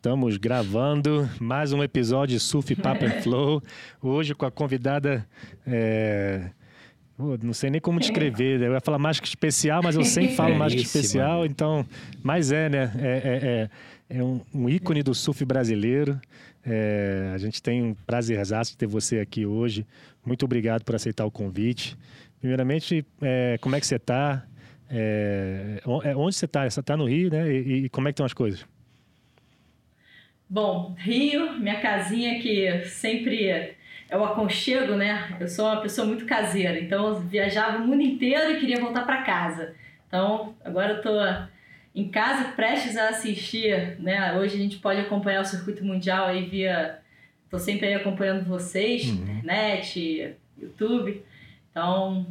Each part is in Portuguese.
Estamos gravando mais um episódio de Surf Papa and Flow. Hoje com a convidada. É... não sei nem como descrever. Né? Eu ia falar mágica especial, mas eu sempre falo mágica especial, então. Mas é, né? É, é, é, é um, um, ícone do surf brasileiro. É, a gente tem um prazerzaço de ter você aqui hoje. Muito obrigado por aceitar o convite. Primeiramente, é, como é que você está? onde você está? Você está no Rio, né? E, e como é que estão as coisas? Bom, Rio, minha casinha que sempre é o aconchego, né? Eu sou uma pessoa muito caseira, então eu viajava o mundo inteiro e queria voltar para casa. Então, agora eu tô em casa prestes a assistir, né? Hoje a gente pode acompanhar o circuito mundial aí via tô sempre aí acompanhando vocês, uhum. internet, YouTube. Então,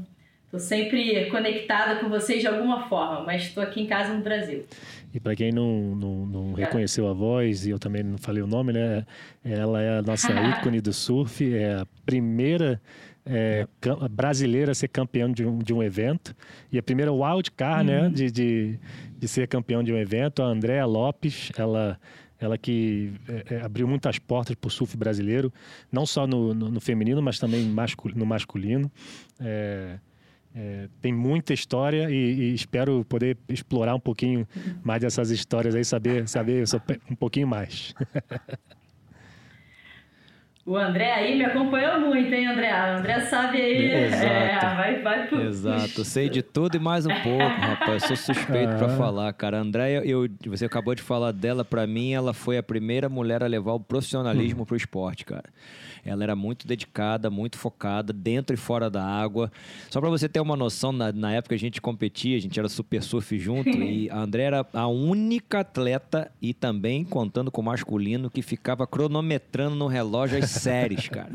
tô sempre conectada com vocês de alguma forma, mas estou aqui em casa no Brasil. E para quem não, não, não, reconheceu a voz, e eu também não falei o nome, né? Ela é a nossa ícone do surf, é a primeira é, brasileira a ser campeã de um, de um evento, e a primeira wildcard, né? uhum. né? De, de, de ser campeão de um evento, a Andréa Lopes, ela ela que é, é abriu muitas portas para o surf brasileiro, não só no, no, no feminino, mas também no masculino. É, é, tem muita história e, e, espero poder explorar um pouquinho mais dessas histórias aí, saber, saber um pouquinho mais. O André aí me acompanhou muito, hein, André? O André sabe aí. Exato. É, vai, vai pro... Exato. Sei de tudo e mais um pouco, rapaz. Sou suspeito ah. para falar, cara. A Andréia, eu, você acabou de falar dela, para mim, ela foi a primeira mulher a levar o profissionalismo hum. pro esporte, cara. Ela era muito dedicada, muito focada, dentro e fora da água. Só para você ter uma noção, na, na, época a gente competia, a gente era super surf junto, e a André era a única atleta, e também contando com o masculino, que ficava cronometrando no relógio as séries, cara.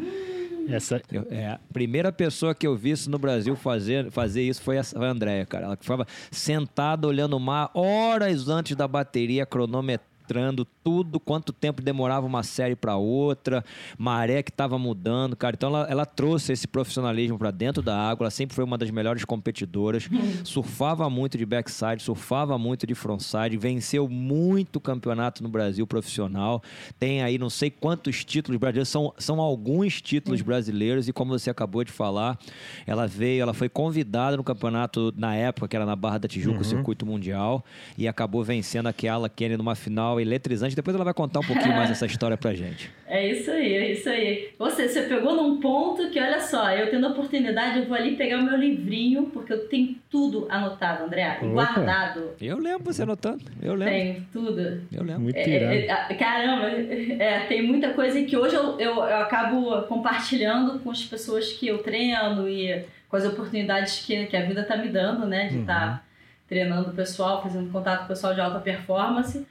Essa... Eu, é, a primeira pessoa que eu vi isso no Brasil fazer, fazer isso foi a, a Andréia, cara. Ela ficava sentada olhando o mar horas antes da bateria, cronometrando mostrando tudo, quanto tempo demorava uma série para outra, maré que estava mudando, cara. Então ela, ela trouxe esse profissionalismo para dentro da água, ela sempre foi uma das melhores competidoras, surfava muito de backside, surfava muito de frontside, venceu muito campeonato no Brasil profissional, tem aí não sei quantos títulos brasileiros, são, são alguns títulos brasileiros e como você acabou de falar, ela veio, ela foi convidada no campeonato na época, que era na Barra da Tijuca, uhum. o circuito mundial, e acabou vencendo aquela Kenny numa final final eletrizante. Depois ela vai contar um pouquinho mais essa história pra gente. É isso aí, é isso aí. Você, você pegou num ponto que, olha só, eu tendo a oportunidade, eu vou ali pegar o meu livrinho, porque eu tenho tudo anotado, André, guardado. Eu lembro você anotando, eu lembro. Tenho tudo. Eu lembro. Muito é, é, é, caramba, é, tem muita coisa que hoje eu, eu, eu acabo compartilhando com as pessoas que eu treino e com as oportunidades que, que a vida tá me dando, né, de estar uhum. tá treinando o pessoal, fazendo contato com o pessoal de alta performance.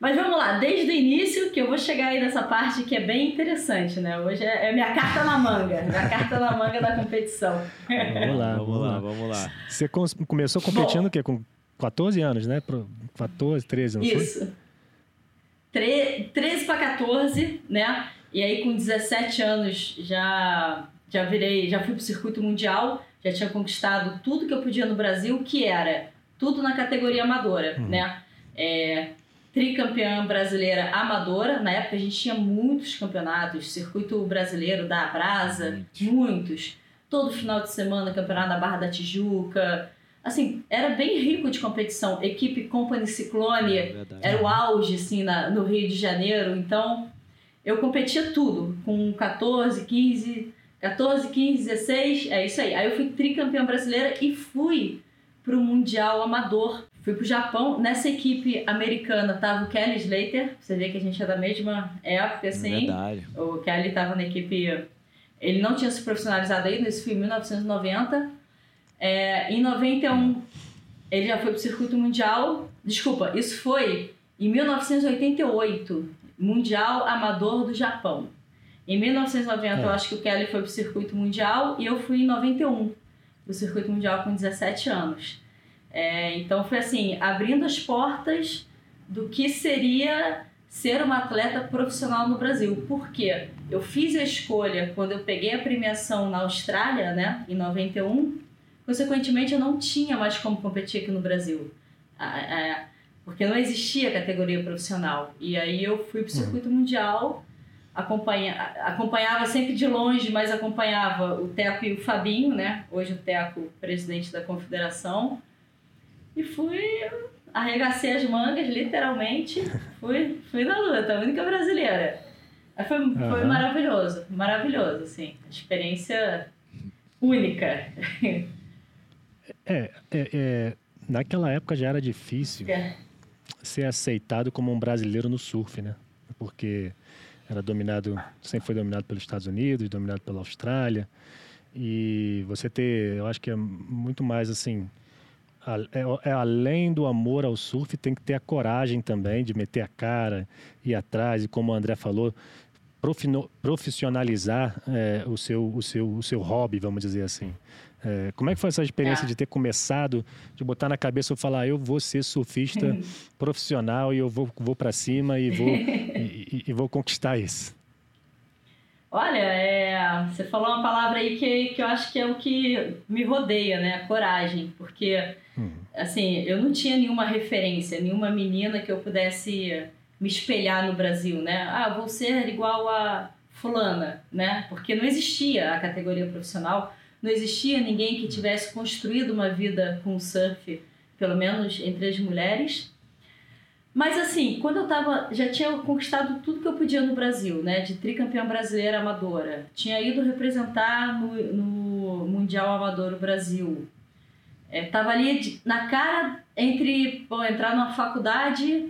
Mas vamos lá, desde o início, que eu vou chegar aí nessa parte que é bem interessante, né? Hoje é, é minha carta na manga, minha carta na manga da competição. Vamos lá, vamos lá, vamos lá. Você começou competindo Bom, o quê? Com 14 anos, né? 14, 13, não isso. foi? Isso. 13 para 14, né? E aí com 17 anos já já virei, já fui pro circuito mundial, já tinha conquistado tudo que eu podia no Brasil, que era tudo na categoria amadora, uhum. né? É, tricampeã brasileira amadora. Na época a gente tinha muitos campeonatos, circuito brasileiro da Brasa, muitos. Todo final de semana, campeonato da Barra da Tijuca. Assim, era bem rico de competição. Equipe Company Ciclone é era o auge, assim, na, no Rio de Janeiro. Então, eu competia tudo, com 14, 15, 14, 15, 16, é isso aí. Aí eu fui tricampeã brasileira e fui para o Mundial Amador Fui pro Japão, nessa equipe americana tava o Kelly Slater, você vê que a gente é da mesma época, assim. Verdade. O Kelly tava na equipe. Ele não tinha se profissionalizado ainda, isso foi em 1990. É, em 91, ele já foi pro circuito mundial. Desculpa, isso foi em 1988, Mundial Amador do Japão. Em 1990, é. eu acho que o Kelly foi pro circuito mundial e eu fui em 91 pro circuito mundial com 17 anos. É, então foi assim, abrindo as portas do que seria ser uma atleta profissional no Brasil. Por quê? Eu fiz a escolha quando eu peguei a premiação na Austrália, né, em 91, consequentemente eu não tinha mais como competir aqui no Brasil. porque não existia categoria profissional. E aí eu fui para o circuito mundial, acompanha, acompanhava sempre de longe, mas acompanhava o Teco e o Fabinho, né? Hoje o Teco, presidente da confederação. E fui, arregacei as mangas, literalmente, fui, fui na luta, a única brasileira. Foi, uhum. foi maravilhoso, maravilhoso, assim. Experiência única. É, é, é, naquela época já era difícil é. ser aceitado como um brasileiro no surf, né? Porque era dominado, sempre foi dominado pelos Estados Unidos, dominado pela Austrália. E você ter, eu acho que é muito mais assim, é, é, além do amor ao surf, tem que ter a coragem também de meter a cara, ir atrás, e como o André falou, profissionalizar é, o, seu, o, seu, o seu hobby, vamos dizer assim. É, como é que foi essa experiência é. de ter começado, de botar na cabeça e falar, eu vou ser surfista profissional e eu vou, vou para cima e vou, e, e, vou conquistar isso? Olha, é, você falou uma palavra aí que, que eu acho que é o que me rodeia, né? Coragem. Porque, uhum. assim, eu não tinha nenhuma referência, nenhuma menina que eu pudesse me espelhar no Brasil, né? Ah, vou ser igual a fulana, né? Porque não existia a categoria profissional, não existia ninguém que tivesse construído uma vida com surf, pelo menos entre as mulheres. Mas assim, quando eu tava, já tinha conquistado tudo que eu podia no Brasil, né? De tricampeã brasileira amadora. Tinha ido representar no, no Mundial Amador o Brasil. É, tava ali de, na cara entre bom, entrar numa faculdade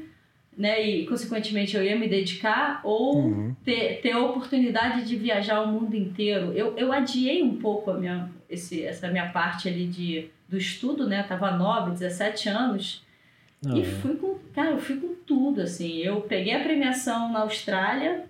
né, e consequentemente eu ia me dedicar, ou uhum. ter, ter a oportunidade de viajar o mundo inteiro. Eu, eu adiei um pouco a minha, esse, essa minha parte ali de, do estudo, né? tava 9, 17 anos. Ah, e é. fui com, cara, eu fui com tudo, assim. Eu peguei a premiação na Austrália,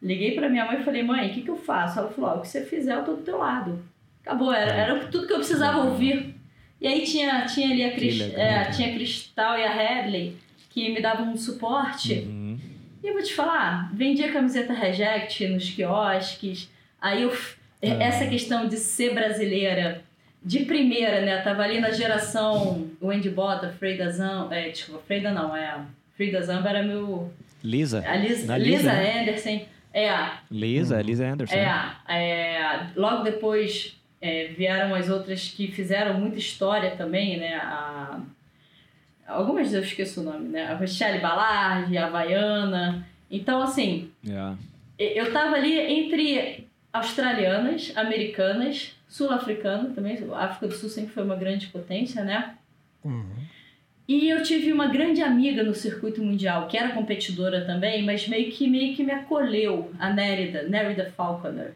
liguei para minha mãe e falei, mãe, o que, que eu faço? Ela falou, o que você fizer, eu tô do teu lado. Acabou, era, é. era tudo que eu precisava ouvir. E aí tinha, tinha ali a, Crist, é, tinha a Cristal e a Hadley que me davam um suporte. Uhum. E eu vou te falar, vendia camiseta Reject nos quiosques. Aí eu, ah. essa questão de ser brasileira de primeira, né? Tava ali na geração Wendy Bota, Freida Zamba, é, desculpa, Freida não, é. Freida Zamba era meu. Lisa. A Lisa, Lisa, Lisa né? Anderson. É. Lisa, Lisa Anderson. É, é logo depois é, vieram as outras que fizeram muita história também, né? A Algumas eu esqueço o nome, né? A Rochelle Ballard, a Havaiana. Então, assim, yeah. eu tava ali entre australianas, americanas, sul-africana também. A África do Sul sempre foi uma grande potência, né? Uhum. E eu tive uma grande amiga no circuito mundial, que era competidora também, mas meio que, meio que me acolheu, a Nérida, Nérida Falconer.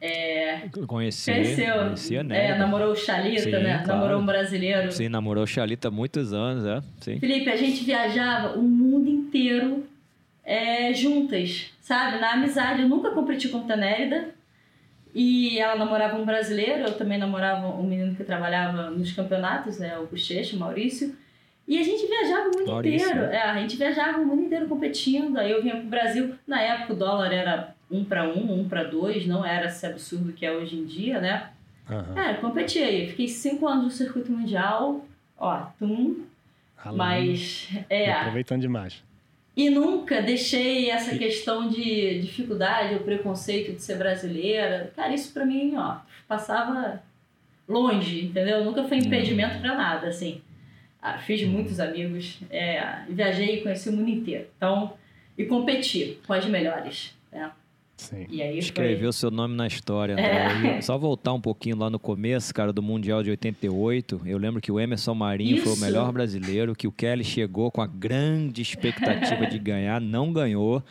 É, conheci, conheceu, conhecia, né? É, namorou o Chalita, Sim, né? Claro. Namorou um brasileiro. Sim, namorou o Chalita há muitos anos, é. Sim. Felipe, a gente viajava o mundo inteiro é, juntas, sabe? Na amizade. Eu nunca competi com a Nérida. E ela namorava um brasileiro, eu também namorava um menino que trabalhava nos campeonatos, né? O Bochecha, o Maurício. E a gente viajava o mundo Maurício. inteiro. É, a gente viajava o mundo inteiro competindo. Aí eu vinha pro Brasil. Na época o dólar era um para um, um para dois, não era esse absurdo que é hoje em dia, né? Uhum. É, competi aí. Fiquei cinco anos no circuito mundial, ó, tum. Mas, é. Aproveitando demais. E nunca deixei essa questão de dificuldade ou preconceito de ser brasileira. Cara, isso pra mim, ó, passava longe, entendeu? Nunca foi impedimento para nada, assim. Ah, fiz uhum. muitos amigos, é, viajei e conheci o mundo inteiro. Então, e competi com as melhores. Né? Sim. Escreveu foi... seu nome na história. É. Só voltar um pouquinho lá no começo, cara, do Mundial de 88. Eu lembro que o Emerson Marinho Isso. foi o melhor brasileiro, que o Kelly chegou com a grande expectativa de ganhar, não ganhou.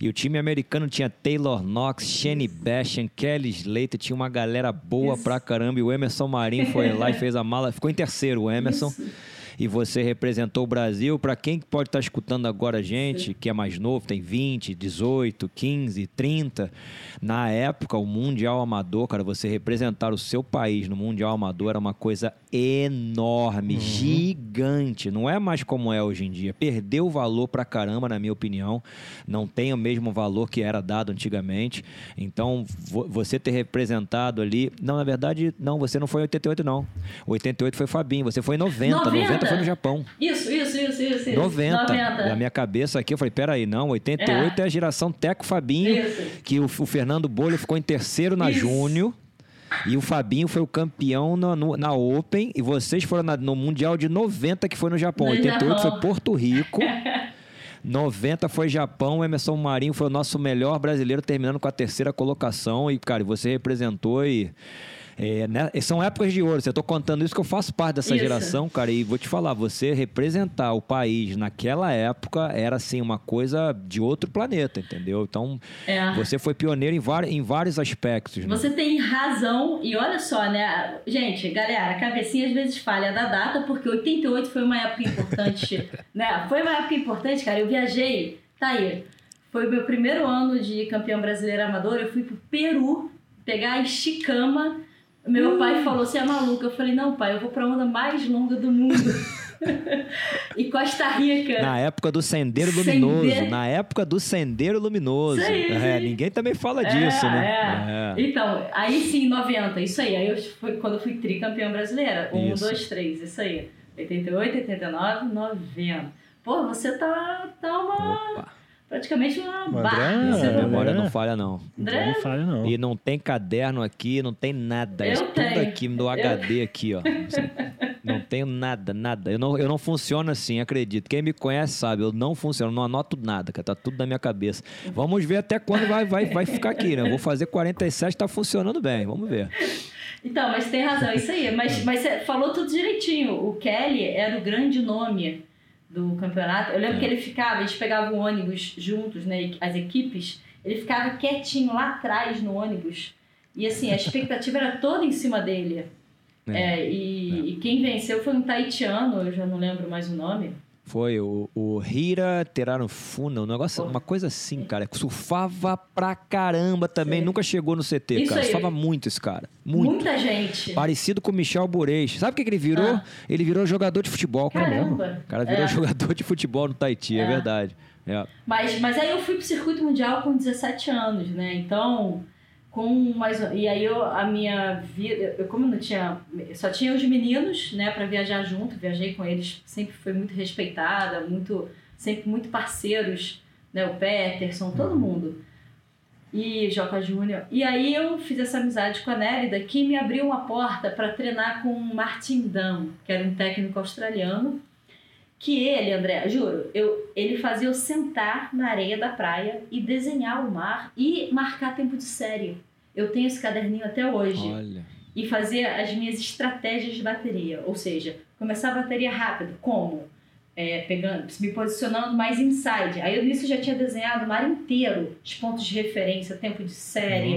E o time americano tinha Taylor Knox, Shane Bashan, Kelly Slater, tinha uma galera boa Isso. pra caramba. E o Emerson Marinho foi lá e fez a mala. Ficou em terceiro o Emerson. Isso e você representou o Brasil. Para quem pode estar tá escutando agora a gente, Sim. que é mais novo, tem 20, 18, 15, 30, na época, o Mundial Amador, cara, você representar o seu país no Mundial Amador era uma coisa enorme, uhum. gigante. Não é mais como é hoje em dia. Perdeu valor pra caramba, na minha opinião. Não tem o mesmo valor que era dado antigamente. Então, você ter representado ali. Não, na verdade, não, você não foi em 88, não. 88 foi Fabinho, você foi em 90. 90, 90 foi no Japão. Isso, isso, isso, isso. isso. 90. 90. Na minha cabeça aqui, eu falei, peraí, não, 88 é, a geração Teco Fabinho, Isso. que o, o Fernando Bolho ficou em terceiro na Isso. Júnior. E o Fabinho foi o campeão na, no- na Open. E vocês foram na- no Mundial de 90, que foi no Japão. No 88 Japão. foi Porto Rico. 90 foi Japão. O Emerson Marinho foi o nosso melhor brasileiro, terminando com a terceira colocação. E, cara, você representou e. é, né, são épocas de ouro. Eu tô contando isso que eu faço parte dessa Isso. geração, cara. E vou te falar, você representar o país naquela época era assim uma coisa de outro planeta, entendeu? Então, É. você foi pioneiro em, em vários aspectos. Né? Você tem razão, e olha só, né? Gente, galera, a cabecinha às vezes falha da data, porque 88 foi uma época importante, né? Foi uma época importante, cara. Eu viajei, tá aí. Foi o meu primeiro ano de campeão brasileiro amador. Eu fui pro Peru pegar a esticama. Meu pai falou: Você é maluca? Eu falei: Não, pai, eu vou pra onda mais longa do mundo. e Costa Rica. Na época do Sendeiro. Luminoso. Na época do Sendeiro Luminoso. Isso aí, É, ninguém também fala disso, É, né? é. Então, aí sim, 90, isso aí. Aí eu fui, quando eu fui tricampeã brasileira. Um, Isso. dois, três, isso aí. 88, 89, 90. Pô, você tá, tá uma. Opa. Praticamente uma barra. André- Você A não- memória É. não falha, não. André, Não falha, não. E não tem caderno aqui, não tem nada. Eu Isso tudo tenho. aqui no Eu- HD aqui, ó. Não tenho nada, nada. Eu não, eu não funciono assim, acredito. Quem me conhece sabe, eu não funciono, não anoto nada, cara. Tá tudo na minha cabeça. Vamos ver até quando vai, vai, vai ficar aqui, né? Eu vou fazer 47, tá funcionando bem. Vamos ver. Então, mas tem razão, é isso aí. Mas, mas você falou tudo direitinho. O Kelly era o grande nome do campeonato. Eu lembro É. que ele ficava, a gente pegava o ônibus juntos, né? As equipes. Ele ficava quietinho lá atrás no ônibus. E assim, a expectativa era toda em cima dele. É. É, e, e quem venceu foi um taitiano, eu já não lembro mais o nome. Foi o, o Hira Terarufuna, um negócio, uma coisa assim, cara. Surfava pra caramba também, Sim. nunca chegou no CT, Isso cara. aí. Surfava muito esse cara. Muito. Muita gente. Parecido com o Michel Bourez. Sabe o que, que ele virou? Ah. Ele virou jogador de futebol, cara. Caramba. O cara virou É. jogador de futebol no Tahiti, é, É. verdade. É. Mas, mas aí eu fui pro circuito mundial com 17 anos, né? Então, com mais e aí eu a minha vida, eu como não tinha, só tinha os meninos, né, para viajar junto, viajei com eles, sempre foi muito respeitada, muito sempre muito parceiros, né, o Peterson, todo mundo. E Joca Júnior. E aí eu fiz essa amizade com a Nérida, que me abriu uma porta para treinar com o Martin Dam, que era um técnico australiano que ele, André, juro, eu, ele fazia eu sentar na areia da praia e desenhar o mar e marcar tempo de série. Eu tenho esse caderninho até hoje. Olha. E fazer as minhas estratégias de bateria. Ou seja, começar a bateria rápido. Como? É, pegando, me posicionando mais inside. Aí eu nisso já tinha desenhado o mar inteiro. Os pontos de referência, tempo de série,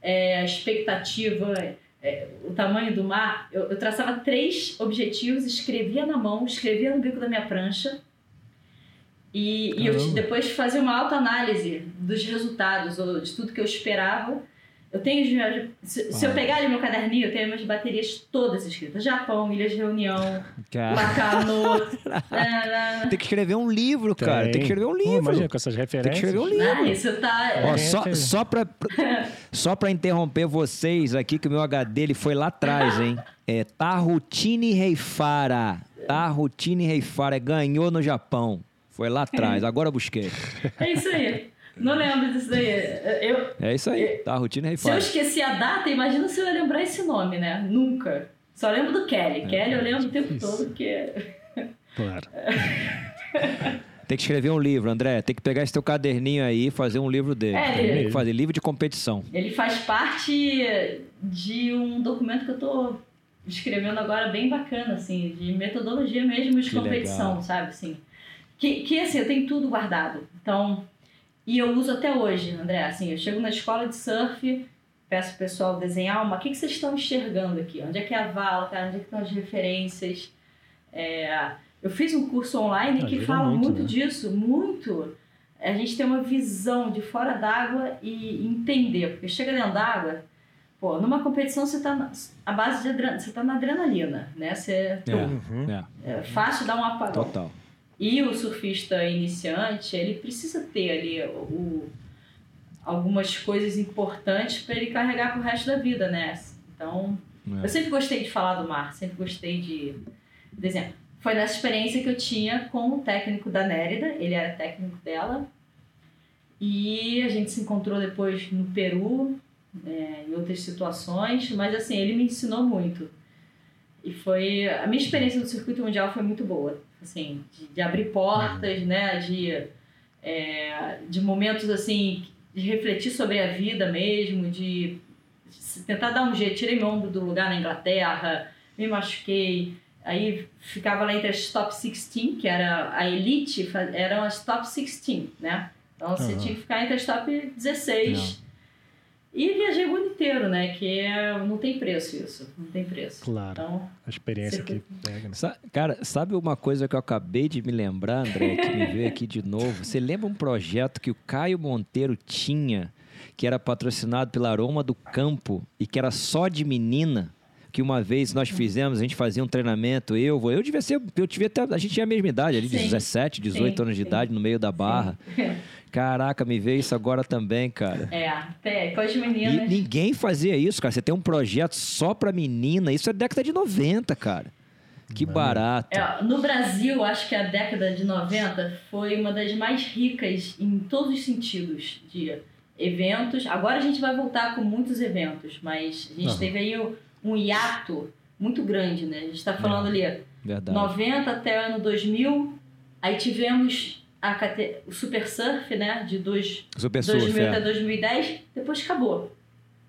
é, a expectativa, é, o tamanho do mar. Eu, eu traçava três objetivos, escrevia na mão, escrevia no bico da minha prancha. E, e eu depois fazia uma autoanálise dos resultados, ou de tudo que eu esperava. Eu tenho se, se eu pegar ali meu caderninho, eu tenho minhas baterias todas escritas. Japão, Ilhas de Reunião, Cara, Lacanô. nananana. tem que escrever um livro, cara. Tem que escrever um livro. imagina, com essas referências. escrever um livro. Ah, isso tá. Ó, É, só, tem- só, pra, só pra interromper vocês aqui, que o meu HD ele foi lá atrás, hein? É Tarutini Reifara. Tarutini Reifara ganhou no Japão. Foi lá atrás. Agora eu busquei. É isso aí. Não lembro disso daí. Eu, É isso aí. Tarutini Se eu esqueci a data, imagina se eu ia lembrar esse nome, né? Nunca. Só lembro do Kelly. Kelly eu lembro o tempo todo, porque... Claro. Tem que escrever um livro, André. Tem que pegar esse teu caderninho aí e fazer um livro dele. É, Tem ele- que fazer livro de competição. Ele faz parte de um documento que eu tô escrevendo agora bem bacana, assim, de metodologia mesmo de Que competição, legal. sabe, assim. Que, que, assim, eu tenho tudo guardado. Então, e eu uso até hoje, André, assim, eu chego na escola de surf, peço pro pessoal desenhar uma, o que, que vocês estão enxergando aqui? Onde é que é a vala, cara? Onde é que estão as referências? É, eu fiz um curso online que Ajuda fala muito, muito, né? disso, muito. A gente tem uma visão de fora d'água e entender, porque chega dentro d'água, pô, numa competição você tá na, a base de adrenalina, você tá na adrenalina, né? Você É, Uhum. é, é fácil dar um apagão. total. E o surfista iniciante, ele precisa ter ali o, o- algumas coisas importantes para ele carregar pro resto da vida, né? Então, É. eu sempre gostei de falar do mar, sempre gostei de desenhar. foi nessa experiência que eu tinha com o técnico da Nérida, ele era técnico dela. E a gente se encontrou depois no Peru, é, em outras situações, mas assim, ele me ensinou muito. E foi. A minha experiência no circuito mundial foi muito boa. Assim, de, de abrir portas, uhum. né? De, é, de momentos assim, de refletir sobre a vida mesmo, de tentar dar um jeito. Tirei meu ombro do lugar na Inglaterra, me machuquei. Aí ficava lá entre as top 16, que era a elite, eram as top 16, né? Então você uhum. tinha que ficar entre as top 16. Não. E viajei o mundo inteiro, né? Que é, não tem preço isso. Não tem preço. Claro. Então, a experiência que pega. Né? Cara, sabe uma coisa que eu acabei de me lembrar, André, que me veio aqui de novo? Você lembra um projeto que o Caio Monteiro tinha, que era patrocinado pela Aroma do Campo e que era só de menina? Que uma vez nós fizemos, a gente fazia um treinamento, eu, eu devia ser, eu devia ter, a gente tinha a mesma idade, ali, de 17, 18 sim, anos de sim. idade, no meio da barra. Sim. Caraca, me veio isso agora também, cara. É, até com as meninas. E ninguém fazia isso, cara. Você tem um projeto só pra menina, isso é década de 90, cara. Que barato. É, no Brasil, acho que a década de 90 foi uma das mais ricas em todos os sentidos de eventos. Agora a gente vai voltar com muitos eventos, mas a gente uhum. teve aí um hiato muito grande, né? A gente está falando é, ali verdade. 90 até ano 2000, aí tivemos a, o Super Surf, né? De dois, Super 2000 surf, até é. 2010, depois acabou.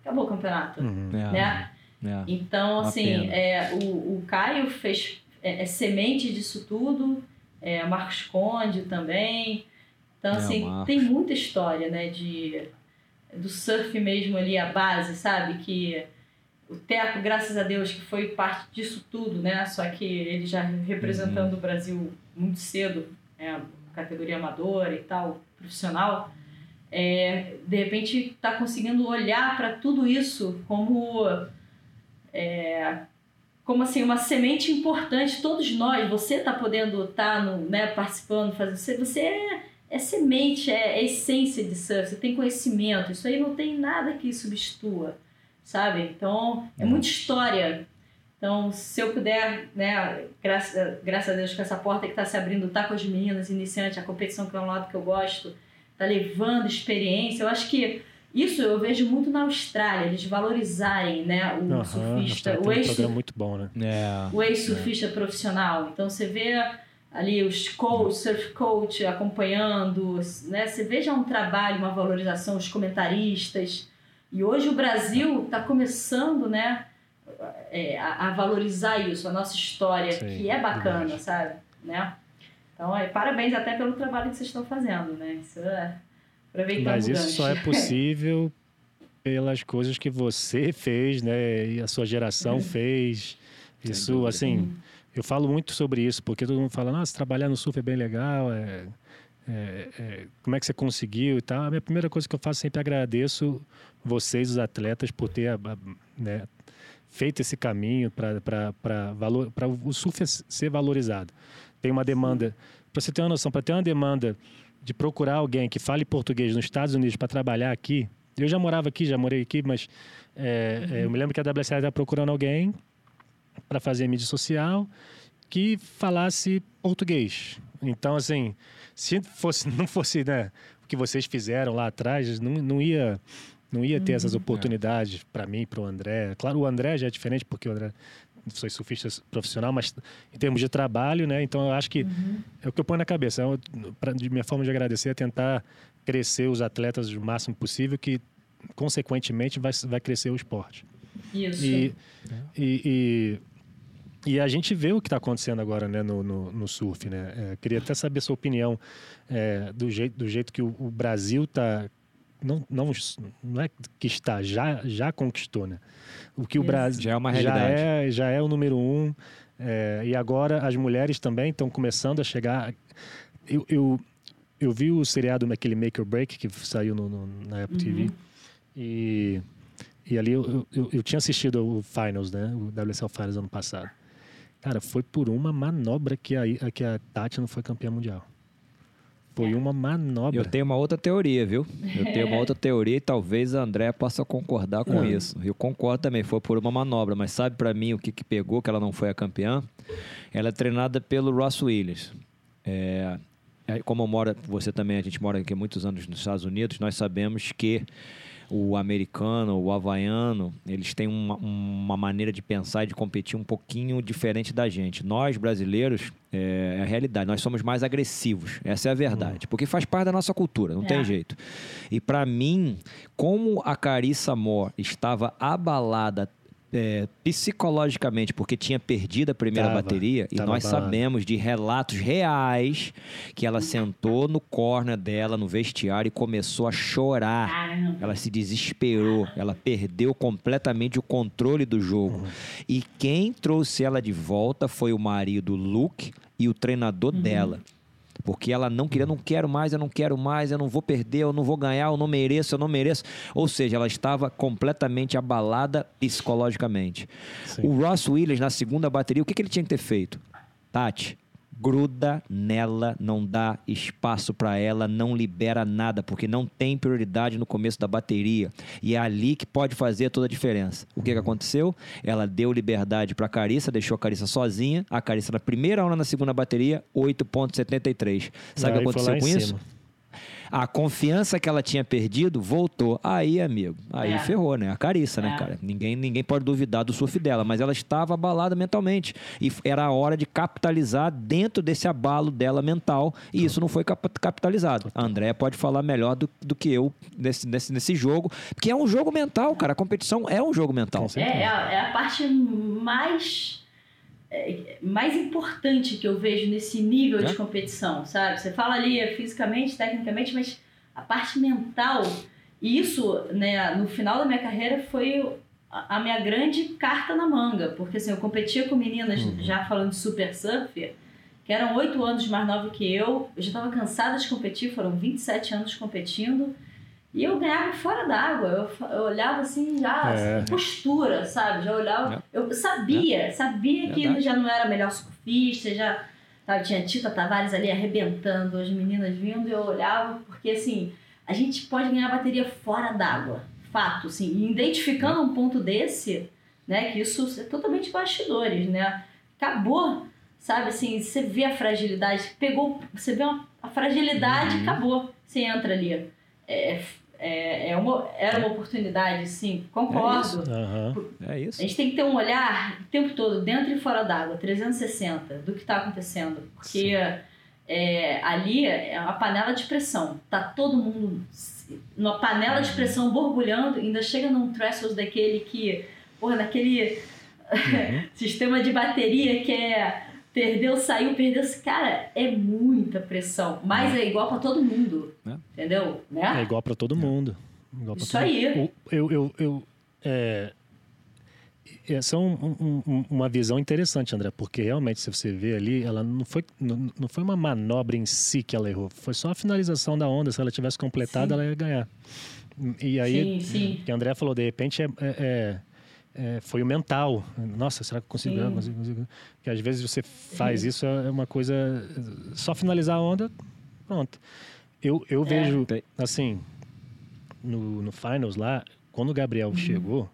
Acabou o campeonato. Uhum. Né? É, é. Então, assim, é, o, o Caio fez é, é, semente disso tudo, é, Marcos Conde também. Então, assim, tem muita história, né? De, do surf mesmo ali, a base, sabe? Que o Teco, graças a Deus, que foi parte disso tudo, né? Só que ele já representando uhum. o Brasil muito cedo, né? categoria amadora e tal, profissional, é, de repente está conseguindo olhar para tudo isso como é, como assim uma semente importante todos nós você está podendo estar tá né, participando fazendo você, você é, é semente é, é, essência de surf você tem conhecimento isso aí não tem nada que substitua sabe então é muita história então, se eu puder, né, graças, graças a Deus, com essa porta que está se abrindo, tá com as meninas, iniciante, a competição que é um lado que eu gosto, tá levando experiência. Eu acho que isso eu vejo muito na Austrália, eles valorizarem, né, o uhum, surfista, o ex um muito bom, né? É, o ex-surfista é. profissional. Então você vê ali os coach, surf coach acompanhando, né? Você vê já um trabalho, uma valorização, os comentaristas. E hoje o Brasil está começando, né? é, a, a, valorizar isso, a nossa história, Sim, que é bacana, verdade. sabe? Né? Então, é, parabéns até pelo trabalho que vocês estão fazendo, né? Isso é aproveitando Mas isso só é possível pelas coisas que você fez, né? E a sua geração fez. Isso, assim, eu falo muito sobre isso, porque todo mundo fala, nossa, trabalhar no surf é bem legal, é, é, é, como é que você conseguiu e tal. A minha primeira coisa que eu faço sempre agradeço vocês, os atletas, por ter né, feito esse caminho para o surf ser valorizado. Tem uma demanda, para você ter uma noção, para ter uma demanda de procurar alguém que fale português nos Estados Unidos para trabalhar aqui. Eu já morava aqui, já morei aqui, mas é, uhum. eu me lembro que a WSL estava procurando alguém para fazer mídia social que falasse português. Então, assim, se fosse, não fosse né, o que vocês fizeram lá atrás, não, não ia não ia ter uhum. essas oportunidades é. para mim, para o André. Claro, o André já é diferente, porque o André foi surfista profissional, mas em termos de trabalho, né? Então eu acho que uhum. é o que eu ponho na cabeça. É, pra, de minha forma de agradecer é tentar crescer os atletas o máximo possível, que consequentemente vai, vai crescer o esporte. Isso. E, é. e, e, e, a gente vê o que está acontecendo agora né, no, no, no surf. Né? É, queria até saber a sua opinião é, do, jeito, do jeito que o, o Brasil está não, não, não é que está, já, já conquistou, né? O que o Brasil já é uma realidade. Já é, já é o número um. É, e agora as mulheres também estão começando a chegar. Eu, eu, eu vi o seriado naquele Make or Break que saiu no, no na Apple uhum. TV. E, e ali eu, eu, eu, tinha assistido o Finals, né? O WSL Finals ano passado. Cara, foi por uma manobra que a, que a Tati não foi campeã mundial. Foi uma manobra. Eu tenho uma outra teoria, viu? Eu tenho uma outra teoria e talvez a André possa concordar com isso. Eu concordo também, foi por uma manobra, mas sabe para mim o que, que pegou que ela não foi a campeã? Ela é treinada pelo Ross Williams. É, é, como eu moro, você também, a gente mora aqui há muitos anos nos Estados Unidos, nós sabemos que o americano, o havaiano, eles têm uma, uma, maneira de pensar e de competir um pouquinho diferente da gente. Nós, brasileiros, é, é a realidade, nós somos mais agressivos. Essa é a verdade. Hum. Porque faz parte da nossa cultura, não é. tem jeito. E para mim, como a Carissa Moore estava abalada é, psicologicamente, porque tinha perdido a primeira tava, bateria, e nós sabemos de relatos reais que ela sentou no corner dela, no vestiário, e começou a chorar. Ela se desesperou, ela perdeu completamente o controle do jogo. Uhum. E quem trouxe ela de volta foi o marido Luke e o treinador uhum. dela. Porque ela não queria, não quero mais, eu não quero mais, eu não vou perder, eu não vou ganhar, eu não mereço, eu não mereço. Ou seja, ela estava completamente abalada psicologicamente. Sim. O Ross Williams, na segunda bateria, o que, que ele tinha que ter feito? Tati, gruda nela, não dá espaço para ela, não libera nada, porque não tem prioridade no começo da bateria. E é ali que pode fazer toda a diferença. O que, que aconteceu? Ela deu liberdade para a Carissa, deixou a Carissa sozinha. A Carissa na primeira aula na segunda bateria, 8.73. Sabe o que aconteceu com isso? A confiança que ela tinha perdido voltou. Aí, amigo, aí é. ferrou, né? A Carissa, né, é. né, cara? Ninguém, ninguém pode duvidar do surf dela, mas ela estava abalada mentalmente. E era a hora de capitalizar dentro desse abalo dela mental, e isso não foi capitalizado. A André pode falar melhor do, do que eu nesse, nesse, nesse jogo, porque é um jogo mental, cara. A competição é um jogo mental. É, é a, é a parte mais mais importante que eu vejo nesse nível é? de competição, sabe? Você fala ali fisicamente, tecnicamente, mas a parte mental, e isso, né, no final da minha carreira foi a minha grande carta na manga, porque assim, eu competia com meninas, uhum. já falando de super surf, que eram oito anos mais novas que eu, eu já estava cansada de competir, foram 27 anos competindo, e eu ganhava fora d'água. Eu, eu, olhava assim, já é. postura, sabe? Já olhava. É. Eu sabia, é. sabia que já não era melhor surfista, já sabe, tinha Tita Tavares ali arrebentando, as meninas vindo, e eu olhava, porque assim, a gente pode ganhar bateria fora d'água. Fato, assim. E identificando um ponto desse, né? Que isso é totalmente bastidores, né? Acabou, sabe? Assim, você vê a fragilidade, pegou, você vê uma, a fragilidade, uhum. acabou. Você entra ali. É, é, é uma, era uma oportunidade, sim, concordo. É isso. Uhum. é isso. A gente tem que ter um olhar o tempo todo, dentro e fora d'água, 360, do que está acontecendo. Porque é, ali é uma panela de pressão. Tá todo mundo numa panela de pressão borbulhando, ainda chega num threshold daquele que, porra, naquele uhum. sistema de bateria que é Perdeu, saiu, perdeu. Cara, é muita pressão. Mas é, é igual para todo mundo. É. Entendeu? Né? É igual para todo mundo. Igual Isso aí. Mundo. Eu, eu, eu, é, essa é um, um, uma visão interessante, André, porque realmente, se você vê ali, ela não foi, não, não foi uma manobra em si que ela errou, foi só a finalização da onda. Se ela tivesse completado, sim. ela ia ganhar. E aí, sim, sim. que a André falou, de repente, é, é, é foi o mental. Nossa, será que eu consigo? Porque às vezes você faz isso, é uma coisa. Só finalizar a onda, pronto. Eu, eu é. vejo, assim, no, no Finals lá, quando o Gabriel uhum. chegou,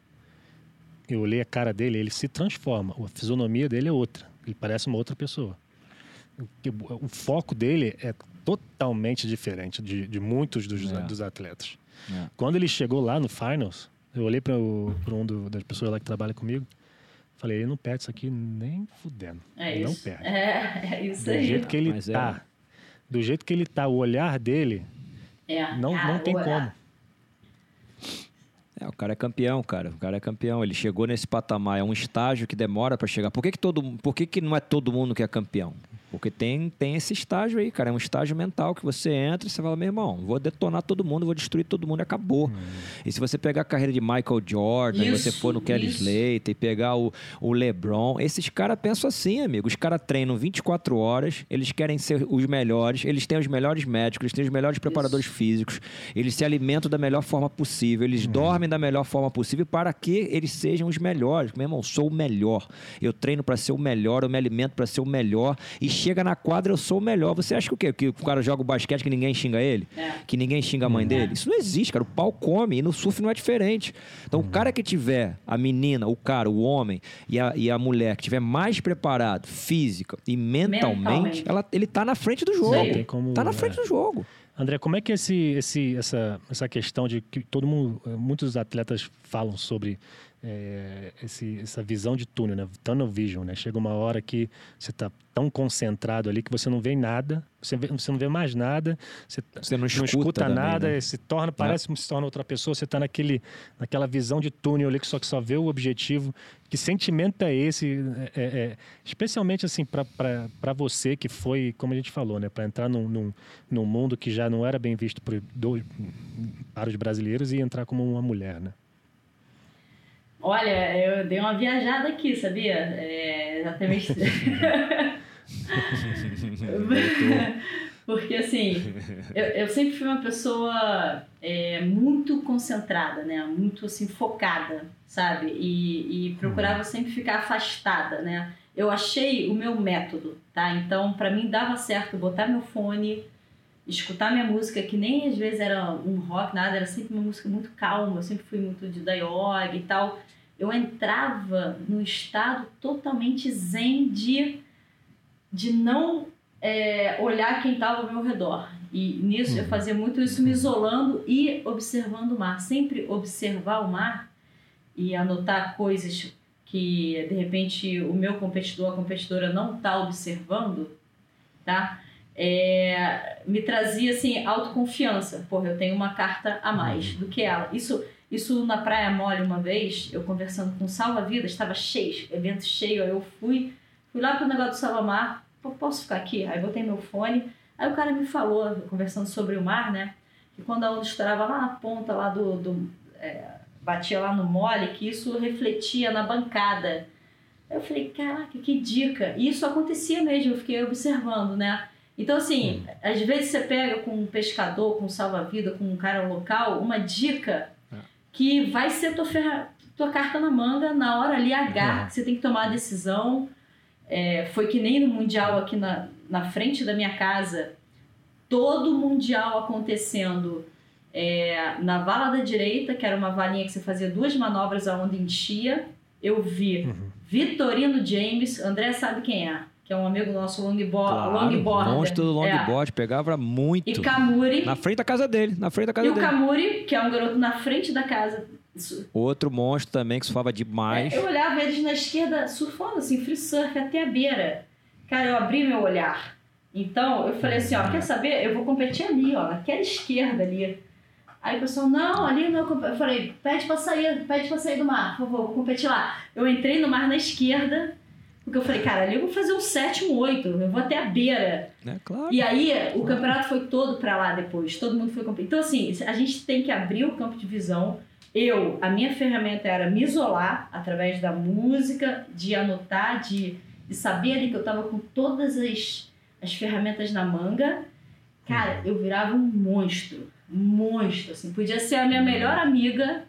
eu olhei a cara dele, ele se transforma. A fisionomia dele é outra. Ele parece uma outra pessoa. O, o foco dele é totalmente diferente de, de muitos dos, é. dos atletas. É. Quando ele chegou lá no Finals, eu olhei para um do, das pessoas lá que trabalha comigo. Falei, ele não perde isso aqui nem fudendo. É ele isso. Não perde. É, é isso do aí. Do jeito que ele Mas tá. É. Do jeito que ele tá, o olhar dele. É. Não, ah, não tem como. É, o cara é campeão, cara. O cara é campeão. Ele chegou nesse patamar. É um estágio que demora para chegar. Por que, que, todo, por que, que não é todo mundo que é campeão? Porque tem, tem esse estágio aí, cara. É um estágio mental que você entra e você fala, meu irmão, vou detonar todo mundo, vou destruir todo mundo e acabou. Hum. E se você pegar a carreira de Michael Jordan, isso, e você for no Kelly isso. Slater e pegar o, o LeBron, esses caras pensam assim, amigo. Os caras treinam 24 horas, eles querem ser os melhores, eles têm os melhores médicos, eles têm os melhores preparadores isso. físicos, eles se alimentam da melhor forma possível, eles hum. dormem da melhor forma possível para que eles sejam os melhores. Meu irmão, sou o melhor. Eu treino para ser o melhor, eu me alimento para ser o melhor e chega na quadra, eu sou o melhor. Você acha que o quê? Que o cara joga o basquete que ninguém xinga ele? É. Que ninguém xinga a mãe dele? Isso não existe, cara. O pau come e no surf não é diferente. Então, o cara que tiver, a menina, o cara, o homem e a, e a mulher que tiver mais preparado física e mentalmente, Mentalmente. Ela, ele tá na frente do jogo. Sim. Como- tá na é. frente do jogo. André, como é que esse, esse, essa, essa questão de que todo mundo, muitos atletas falam sobre eh, esse, essa visão de túnel, né? Tunnel vision, né? Chega uma hora que você está tão concentrado ali que você não vê nada, você, vê- você não vê mais nada, você, Você não escuta também, nada, né? se torna, parece que se torna outra pessoa, você está naquele, naquela visão de túnel ali que só que só vê o objetivo. Que sentimento é esse? É, é, é, especialmente assim para você que foi, como a gente falou, né, para entrar num, num, num mundo que já não era bem visto por, do- para os brasileiros e entrar como uma mulher, né? Olha, eu dei uma viajada aqui, sabia? É, exatamente. Porque assim, eu, eu sempre fui uma pessoa é, muito concentrada, né? Muito assim, focada, sabe? E, e procurava sempre ficar afastada, né? Eu achei o meu método, tá? Então, pra mim dava certo botar meu fone, escutar minha música, que nem às vezes era um rock, nada, era sempre uma música muito calma, eu sempre fui muito de da yoga e tal. Eu entrava num estado totalmente zen de, de não é, olhar quem estava ao meu redor. E nisso eu Uhum. fazia muito isso me isolando e observando o mar. Sempre observar o mar e anotar coisas que de repente o meu competidor, a competidora não está observando, tá? É, me trazia assim autoconfiança. Porra, eu tenho uma carta a mais do que ela. Isso, isso na Praia Mole uma vez, eu conversando com o Salva Vidas, estava cheio, evento cheio. Aí eu fui, fui lá pro negócio do Salva Mar. Pô, posso ficar aqui? Aí botei meu fone. Aí o cara me falou, conversando sobre o mar, né? Que quando a onda estourava lá na ponta, lá do. do é, batia lá no mole, que isso refletia na bancada. Eu falei, caraca, que dica. E isso acontecia mesmo, eu fiquei observando, né? Então, assim, às vezes você pega com um pescador, com um salva-vida, com um cara local, uma dica que vai ser tua, ferra... tua carta na manga na hora ali H, Uhum. que você tem que tomar a decisão. É, foi que nem no Mundial aqui na, na frente da minha casa, todo o Mundial acontecendo é, na vala da direita, que era uma valinha que você fazia duas manobras aonde enchia. Eu vi Uhum. Vitorino James, André sabe quem é, que é um amigo nosso longboard, Claro, longboarder. Monstro do É. longboard, pegava muito. E Kamuri, Na frente da casa dele, na frente da casa e o dele. Kamuri, que é um garoto na frente da casa. Outro monstro também que surfava demais. Eu olhava eles na esquerda surfando assim, free surf até a beira. Cara, eu abri meu olhar. Então, eu falei assim, ó, quer saber? Eu vou competir ali, ó, naquela esquerda ali. Aí o pessoal, não, ali não. Eu falei, pede pra sair, pede pra sair do mar, por favor, vou competir lá. Eu entrei no mar na esquerda, porque eu falei, cara, ali eu vou fazer um sétimo, oito, eu vou até a beira. Né? Claro. E aí, o campeonato foi todo pra lá depois, todo mundo foi competir. Então, assim, a gente tem que abrir o campo de visão. Eu, a minha ferramenta era me isolar através da música, de anotar, de, de saber ali que eu tava com todas as, as ferramentas na manga. Cara, eu virava um monstro. Um monstro, assim. Podia ser a minha melhor amiga,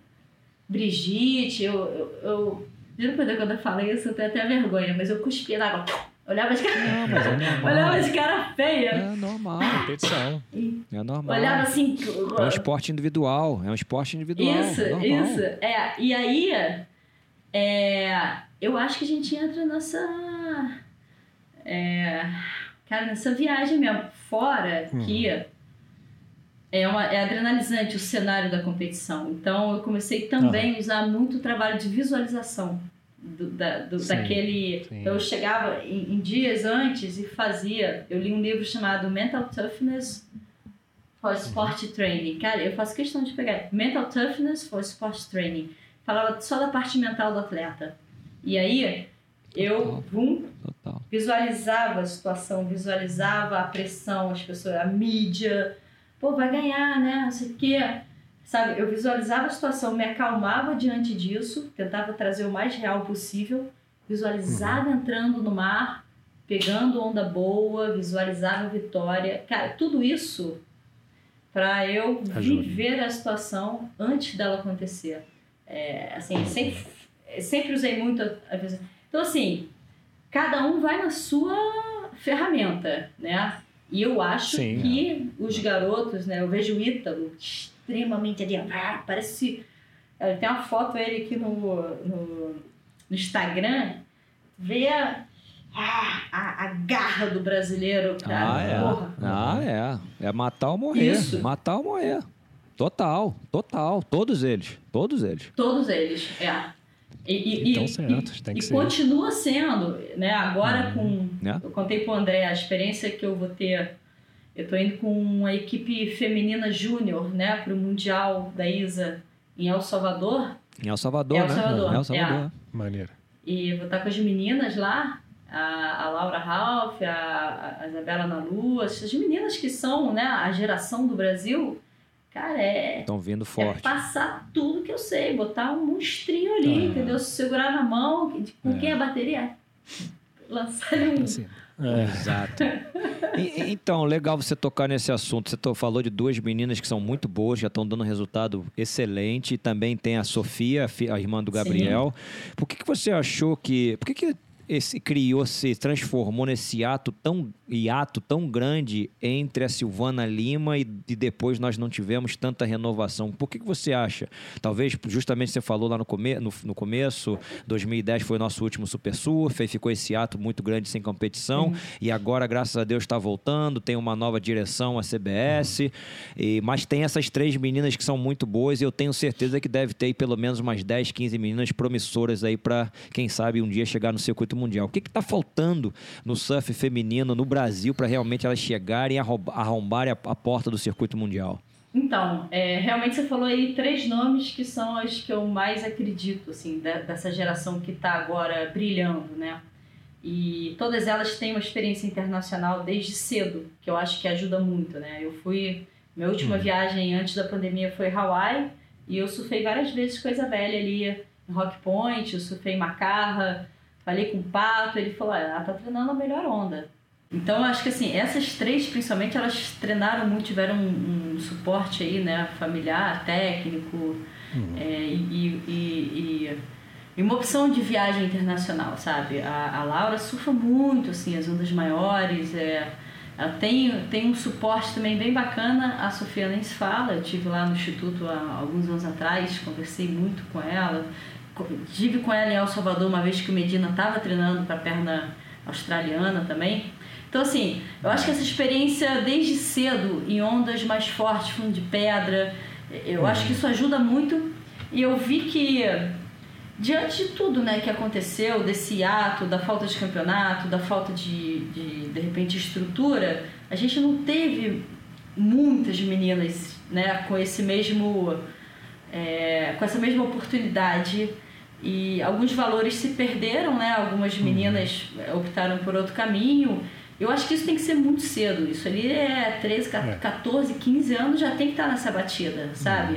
Brigitte. Eu, eu, eu juro por Deus, quando eu falei isso, eu tenho até vergonha, mas eu cuspia na água. Olhava. Não, mas é normal. Olhava as caras feias. É normal. Competição. É normal. Olhava assim. É um esporte individual. É um esporte individual. Isso, é normal. isso. É, e aí, é, eu acho que a gente entra nessa. é, cara, nessa viagem mesmo. Fora que é, uma, é adrenalizante o cenário da competição. Então, eu comecei também a usar muito o trabalho de visualização. Do, da, do- Sim, daquele. sim. Então, eu chegava em, em dias antes e fazia. Eu li um livro chamado Mental Toughness for Sport Training. Cara, eu faço questão de pegar Mental Toughness for Sport Training. Falava só da parte mental do atleta. E aí, eu vum, visualizava a situação, visualizava a pressão, as pessoas, a mídia. Pô, vai ganhar, né? Não sei o quê. Sabe, eu visualizava a situação, me acalmava diante disso, tentava trazer o mais real possível, visualizava entrando no mar, pegando onda boa, visualizava a vitória. Cara, tudo isso para eu Ajuda. viver a situação antes dela acontecer. É, assim, sempre, sempre usei muito a a visão. Então, assim, cada um vai na sua ferramenta, né? E eu acho Sim, que os garotos, né? Eu vejo o Ítalo extremamente ali, ah, parece. eh, Tem uma foto ele aqui no, no, no Instagram, vê a, ah, a, a garra do brasileiro, cara. Ah, é. Porra. Ah, é. É matar ou morrer. Isso. Matar ou morrer. Total, total. Todos eles. Todos eles. Todos eles, é. E, e, Então, certo, e- tem que e ser. continua sendo, né? Agora com. Né? Eu contei pro André a experiência que eu vou ter. Eu tô indo com uma equipe feminina júnior, né, pro Mundial da ISA em El Salvador. Em El Salvador, El né? Salvador, Em El Salvador. Maneiro. E vou estar com as meninas lá, a, a Laura Ralph, a, a Isabela Nalu, essas meninas que são né, a geração do Brasil. Cara, é, Estão vindo é forte. passar tudo que eu sei, botar um monstrinho ali, Ah. entendeu? Segurar na mão, com É. quem a bateria? Lançar um. Assim, é, Exato. E- então, legal você tocar nesse assunto. Você falou de duas meninas que são muito boas, já estão dando resultado excelente. E também tem a Sofia, a fi- a irmã do Gabriel. Por que, que você achou que. Por que, que esse criou, se transformou nesse ato tão hiato tão grande entre a Silvana Lima e, e depois nós não tivemos tanta renovação? Por que, que você acha? Talvez, justamente você falou lá no, come, no, no começo, 2010 foi o nosso último Super Surf, aí ficou esse ato muito grande sem competição, e agora, graças a Deus, está voltando, tem uma nova direção, a CBS, e, mas tem essas três meninas que são muito boas, e eu tenho certeza que deve ter pelo menos umas 10, 15 meninas promissoras aí para, quem sabe, um dia chegar no circuito mundial. O que está faltando no surf feminino no Brasil para realmente elas chegarem e arrombarem a, a porta do circuito mundial? Então, é, realmente você falou aí três nomes que são as que eu mais acredito, assim, da- dessa geração que está agora brilhando, né? E todas elas têm uma experiência internacional desde cedo, que eu acho que ajuda muito, né? Eu fui. Minha última viagem antes da pandemia foi Hawaii e eu surfei várias vezes com a Isabelle ali em Rock Point, eu surfei Macarra, falei com o Pato, ele falou: "Ah, ela tá treinando a melhor onda. Então, eu acho que assim, essas três, principalmente, elas treinaram muito, tiveram um, um suporte aí, né, familiar, técnico, é, e, e, e, e uma opção de viagem internacional, sabe? A, a Laura surfa muito, assim, as ondas maiores, é, ela tem, tem um suporte também bem bacana, a Sofia nem se fala, eu tive lá no Instituto há alguns anos atrás, conversei muito com ela, tive com ela em El Salvador uma vez que o Medina estava treinando para perna australiana também. Então, assim, eu acho que essa experiência desde cedo, em ondas mais fortes, fundo de pedra, eu acho que isso ajuda muito. E eu vi que, diante de tudo né, que aconteceu, desse ato, da falta de campeonato, da falta de, de, de repente, estrutura, a gente não teve muitas meninas né, com esse mesmo. é, com essa mesma oportunidade e alguns valores se perderam, né? Algumas meninas eh, optaram por outro caminho. Eu acho que isso tem que ser muito cedo. Isso ali é 13, ca- É. 14, 15 anos já tem que estar nessa batida, sabe?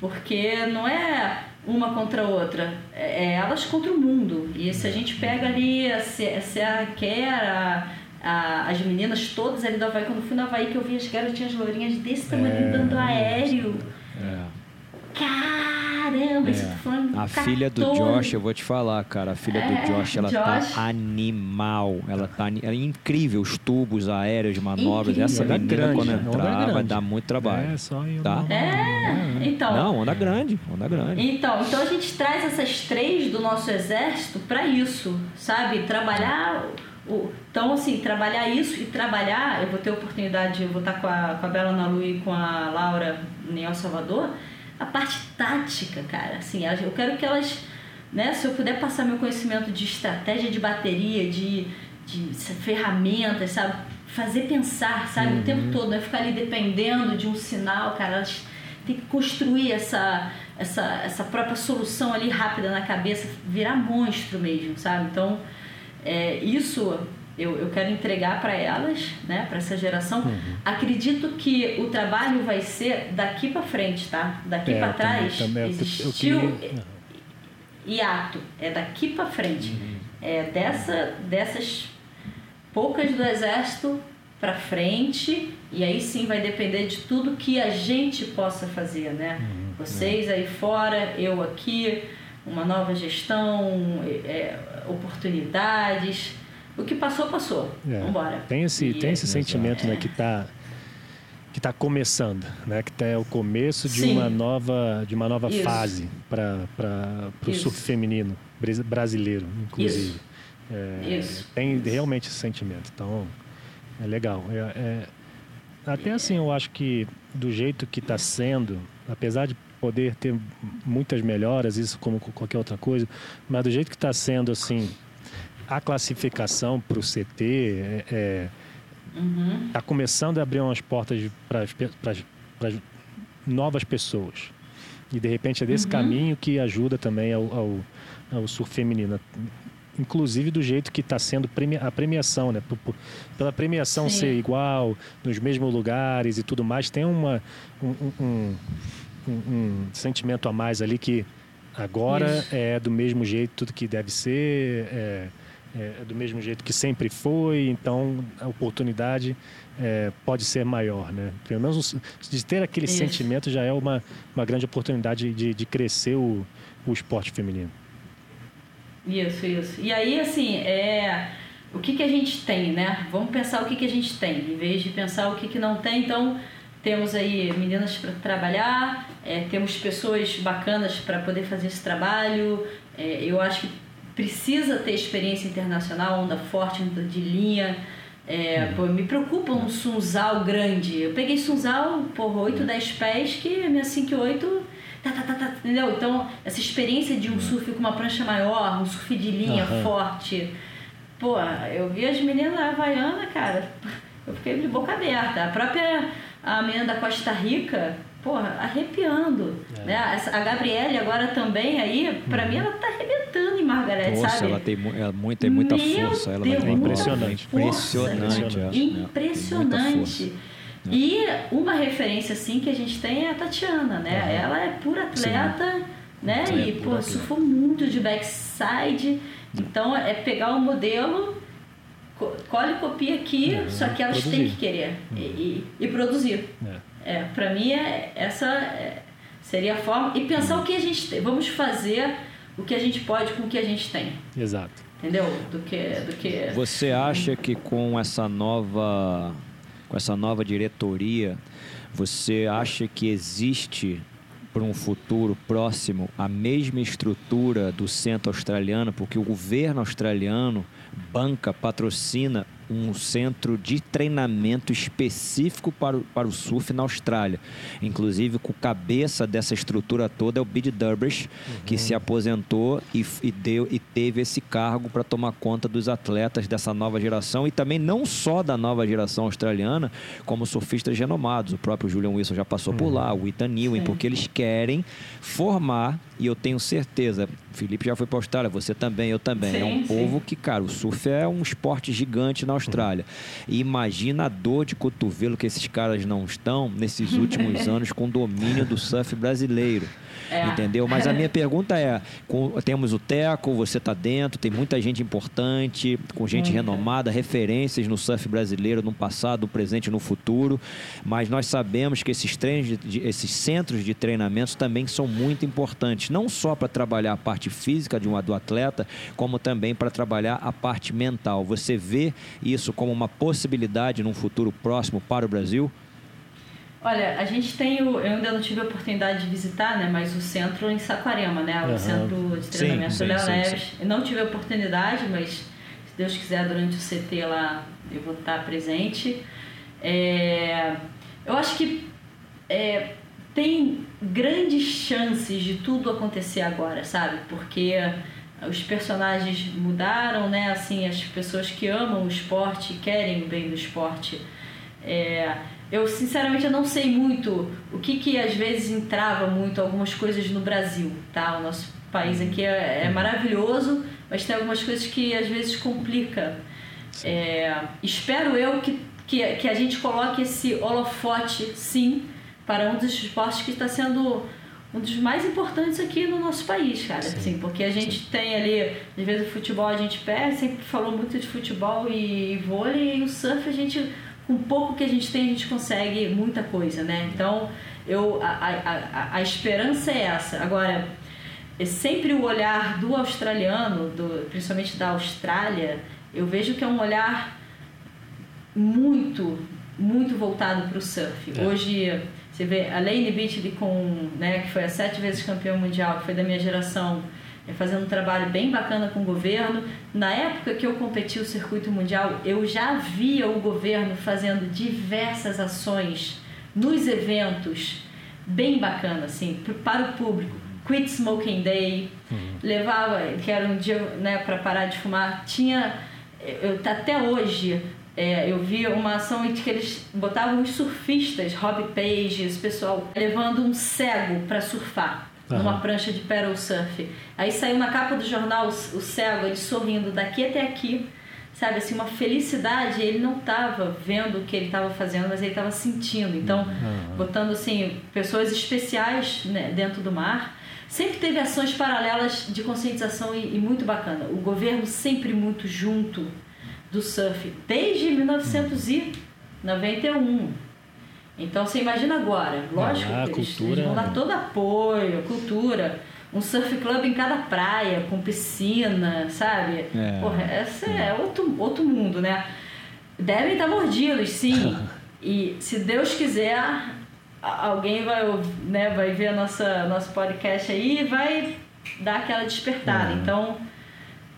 Porque não é uma contra a outra, é é elas contra o mundo. E se a gente pega ali a Se- a Kerr, a, as meninas todas ali do Havaí, quando fui no Havaí que eu vi as garotinhas lourinhas desse tamanho É, dando aéreo. É. Caramba, isso eu falando A filha do 14. Josh, eu vou te falar, cara. A filha É, do Josh, ela Josh. tá animal. Ela tá ela é incrível. Os tubos aéreos, manobras. Incrível. Essa menina, grande, quando entrar, vai dar muito trabalho. É, só em Tá. É, então. Não, onda grande. Onda grande. Então, então a gente traz essas três do nosso exército para isso, sabe? Trabalhar o, então assim, trabalhar isso e trabalhar, eu vou ter oportunidade, eu vou estar com a, com a Bela Nalu e com a Laura em El Salvador, a parte tática, cara, assim, eu quero que elas, né, se eu puder passar meu conhecimento de estratégia de bateria, de, de ferramentas, sabe? Fazer pensar, sabe? O tempo todo, não é ficar ali dependendo de um sinal, cara, elas tem que construir essa, essa, essa própria solução ali rápida na cabeça, virar monstro mesmo, sabe? Então, é, isso eu, eu quero entregar para elas, né, para essa geração. Uhum. Acredito que o trabalho vai ser daqui para frente, tá? Daqui É, para eu também- trás também- eu- eu existiu queria- hiato, é daqui para frente. Uhum. É dessa, dessas poucas do exército para frente e aí sim vai depender de tudo que a gente possa fazer, né? Uhum. Vocês aí fora, eu aqui, uma nova gestão, é, oportunidades, o que passou, passou. É. Vambora. Tem esse, e, tem esse sentimento, é. né, que está que está começando, né? Que tá, é o começo de Sim. uma nova, de uma nova fase para o surf feminino brasileiro, inclusive. Isso. É, Isso. Tem realmente esse sentimento. Então, é legal. É, é, até assim, eu acho que do jeito que está sendo, apesar de poder ter muitas melhoras, isso como qualquer outra coisa, mas do jeito que está sendo assim, a classificação para o CT é, é Uhum. Está começando a abrir umas portas para novas pessoas. E de repente é desse uhum. caminho que ajuda também ao, ao, ao surf feminino. Inclusive do jeito que está sendo a premiação, né? pela premiação Sim. ser igual, nos mesmos lugares e tudo mais, tem uma, um, um, um, um sentimento a mais ali que agora Isso. é do mesmo jeito tudo que deve ser. É, é, do mesmo jeito que sempre foi, então a oportunidade é, pode ser maior, né? Pelo menos de ter aquele isso. sentimento já é uma, uma grande oportunidade de, de crescer o, o esporte feminino. Isso, isso. E aí, assim, é, o que, que a gente tem, né? Vamos pensar o que, que a gente tem, em vez de pensar o que, que não tem. Então, temos aí meninas para trabalhar, é, temos pessoas bacanas para poder fazer esse trabalho. É, eu acho que precisa ter experiência internacional, onda forte, onda de linha. É, pô, me preocupa um sunzal grande. Eu peguei sunzal, por 8, 10 pés, que a minha 5 8 tá, tá, tá, tá, entendeu? Então, essa experiência de um surf com uma prancha maior, um surf de linha uhum. forte. Pô, eu vi as meninas da Havaiana, cara, eu fiquei de boca aberta. A própria a menina da Costa Rica, porra, arrepiando. É. Né? A Gabriele agora também aí, pra uhum. mim ela tá arrebentando Nossa, sabe? ela tem, ela muito, tem muita Meu força. Ela Deus, é impressionante. Impressionante. Impressionante. impressionante. E uma referência assim que a gente tem é a Tatiana, né? Uhum. Ela é pura atleta, Sim. né? Sim, e, é pô, surfou muito de backside. Então é pegar o modelo colhe e copia aqui, uhum. só que elas produzir. têm que querer uhum. e, e, e, produzir. É. É, para mim, é, essa é, seria a forma. E pensar o que a gente tem. Vamos fazer o que a gente pode com o que a gente tem. Exato. Entendeu? Do que, do que... Você acha que com essa nova com essa nova diretoria, você acha que existe para um futuro próximo a mesma estrutura do centro australiano, porque o governo australiano banca, patrocina um centro de treinamento específico para o, para o surf na Austrália. Inclusive, com cabeça dessa estrutura toda é o Bid Durbridge, uhum. que se aposentou e, e, deu, e teve esse cargo para tomar conta dos atletas dessa nova geração e também não só da nova geração australiana, como surfistas renomados. O próprio Julian Wilson já passou uhum. por lá, o Ethan Newen, porque eles querem formar, e eu tenho certeza, Felipe já foi para a Austrália, você também, eu também. Sim, é um sim. povo que, cara, o surf é um esporte gigante na Austrália. E imagina a dor de cotovelo que esses caras não estão nesses últimos anos com domínio do surf brasileiro. É. Entendeu? Mas a minha pergunta é: com, temos o Teco, você está dentro, tem muita gente importante, com gente renomada, referências no surf brasileiro no passado, no presente e no futuro. Mas nós sabemos que esses, treinos de, esses centros de treinamentos também são muito importantes, não só para trabalhar a parte física de um, do atleta, como também para trabalhar a parte mental. Você vê isso como uma possibilidade num futuro próximo para o Brasil? Olha, a gente tem o. Eu ainda não tive a oportunidade de visitar, né? Mas o centro em Saquarema, né? O uhum. centro de treinamento sim, Neves. Eu não tive a oportunidade, mas se Deus quiser, durante o CT lá eu vou estar presente. É, eu acho que é, tem grandes chances de tudo acontecer agora, sabe? Porque os personagens mudaram, né? Assim, as pessoas que amam o esporte, querem o bem do esporte. É, eu sinceramente eu não sei muito o que que às vezes entrava muito algumas coisas no Brasil, tá? O nosso país aqui é, é maravilhoso, mas tem algumas coisas que às vezes complica. É, espero eu que, que, que a gente coloque esse holofote, sim, para um dos esportes que está sendo um dos mais importantes aqui no nosso país, cara. Sim, assim, porque a gente tem ali, às vezes o futebol a gente perde, sempre falou muito de futebol e vôlei, e o surf a gente com pouco que a gente tem, a gente consegue muita coisa, né? Então, eu, a, a, a, esperança é essa. Agora, é sempre o olhar do australiano, do, principalmente da Austrália, eu vejo que é um olhar muito, muito voltado para o surf. É. Hoje, você vê a Lane Beachley, com, né, que foi a sete vezes campeã mundial, que foi da minha geração, fazendo um trabalho bem bacana com o governo. Na época que eu competi o circuito mundial, eu já via o governo fazendo diversas ações nos eventos, bem bacana, assim, para o público. Quit Smoking Day, uhum. levava, que era um dia né, para parar de fumar. Tinha, eu, até hoje, é, eu vi uma ação em que eles botavam os surfistas, Rob Page, esse pessoal, levando um cego para surfar uhum. numa prancha de paddle surf. Aí saiu na capa do jornal o, o cego, ele sorrindo daqui até aqui, sabe, assim, uma felicidade. Ele não estava vendo o que ele estava fazendo, mas ele estava sentindo. Então, uhum. botando assim, pessoas especiais né, dentro do mar. Sempre teve ações paralelas de conscientização e, e muito bacana. O governo sempre muito junto do surf, desde 1991. Então você imagina agora, lógico ah, que eles, cultura, eles vão dar todo apoio, cultura, um surf club em cada praia, com piscina, sabe? É, Porra, esse é. é outro, outro mundo, né? Devem estar mordidos, sim. e se Deus quiser, alguém vai, né, vai ver nossa, nosso podcast aí e vai dar aquela despertada. É. Então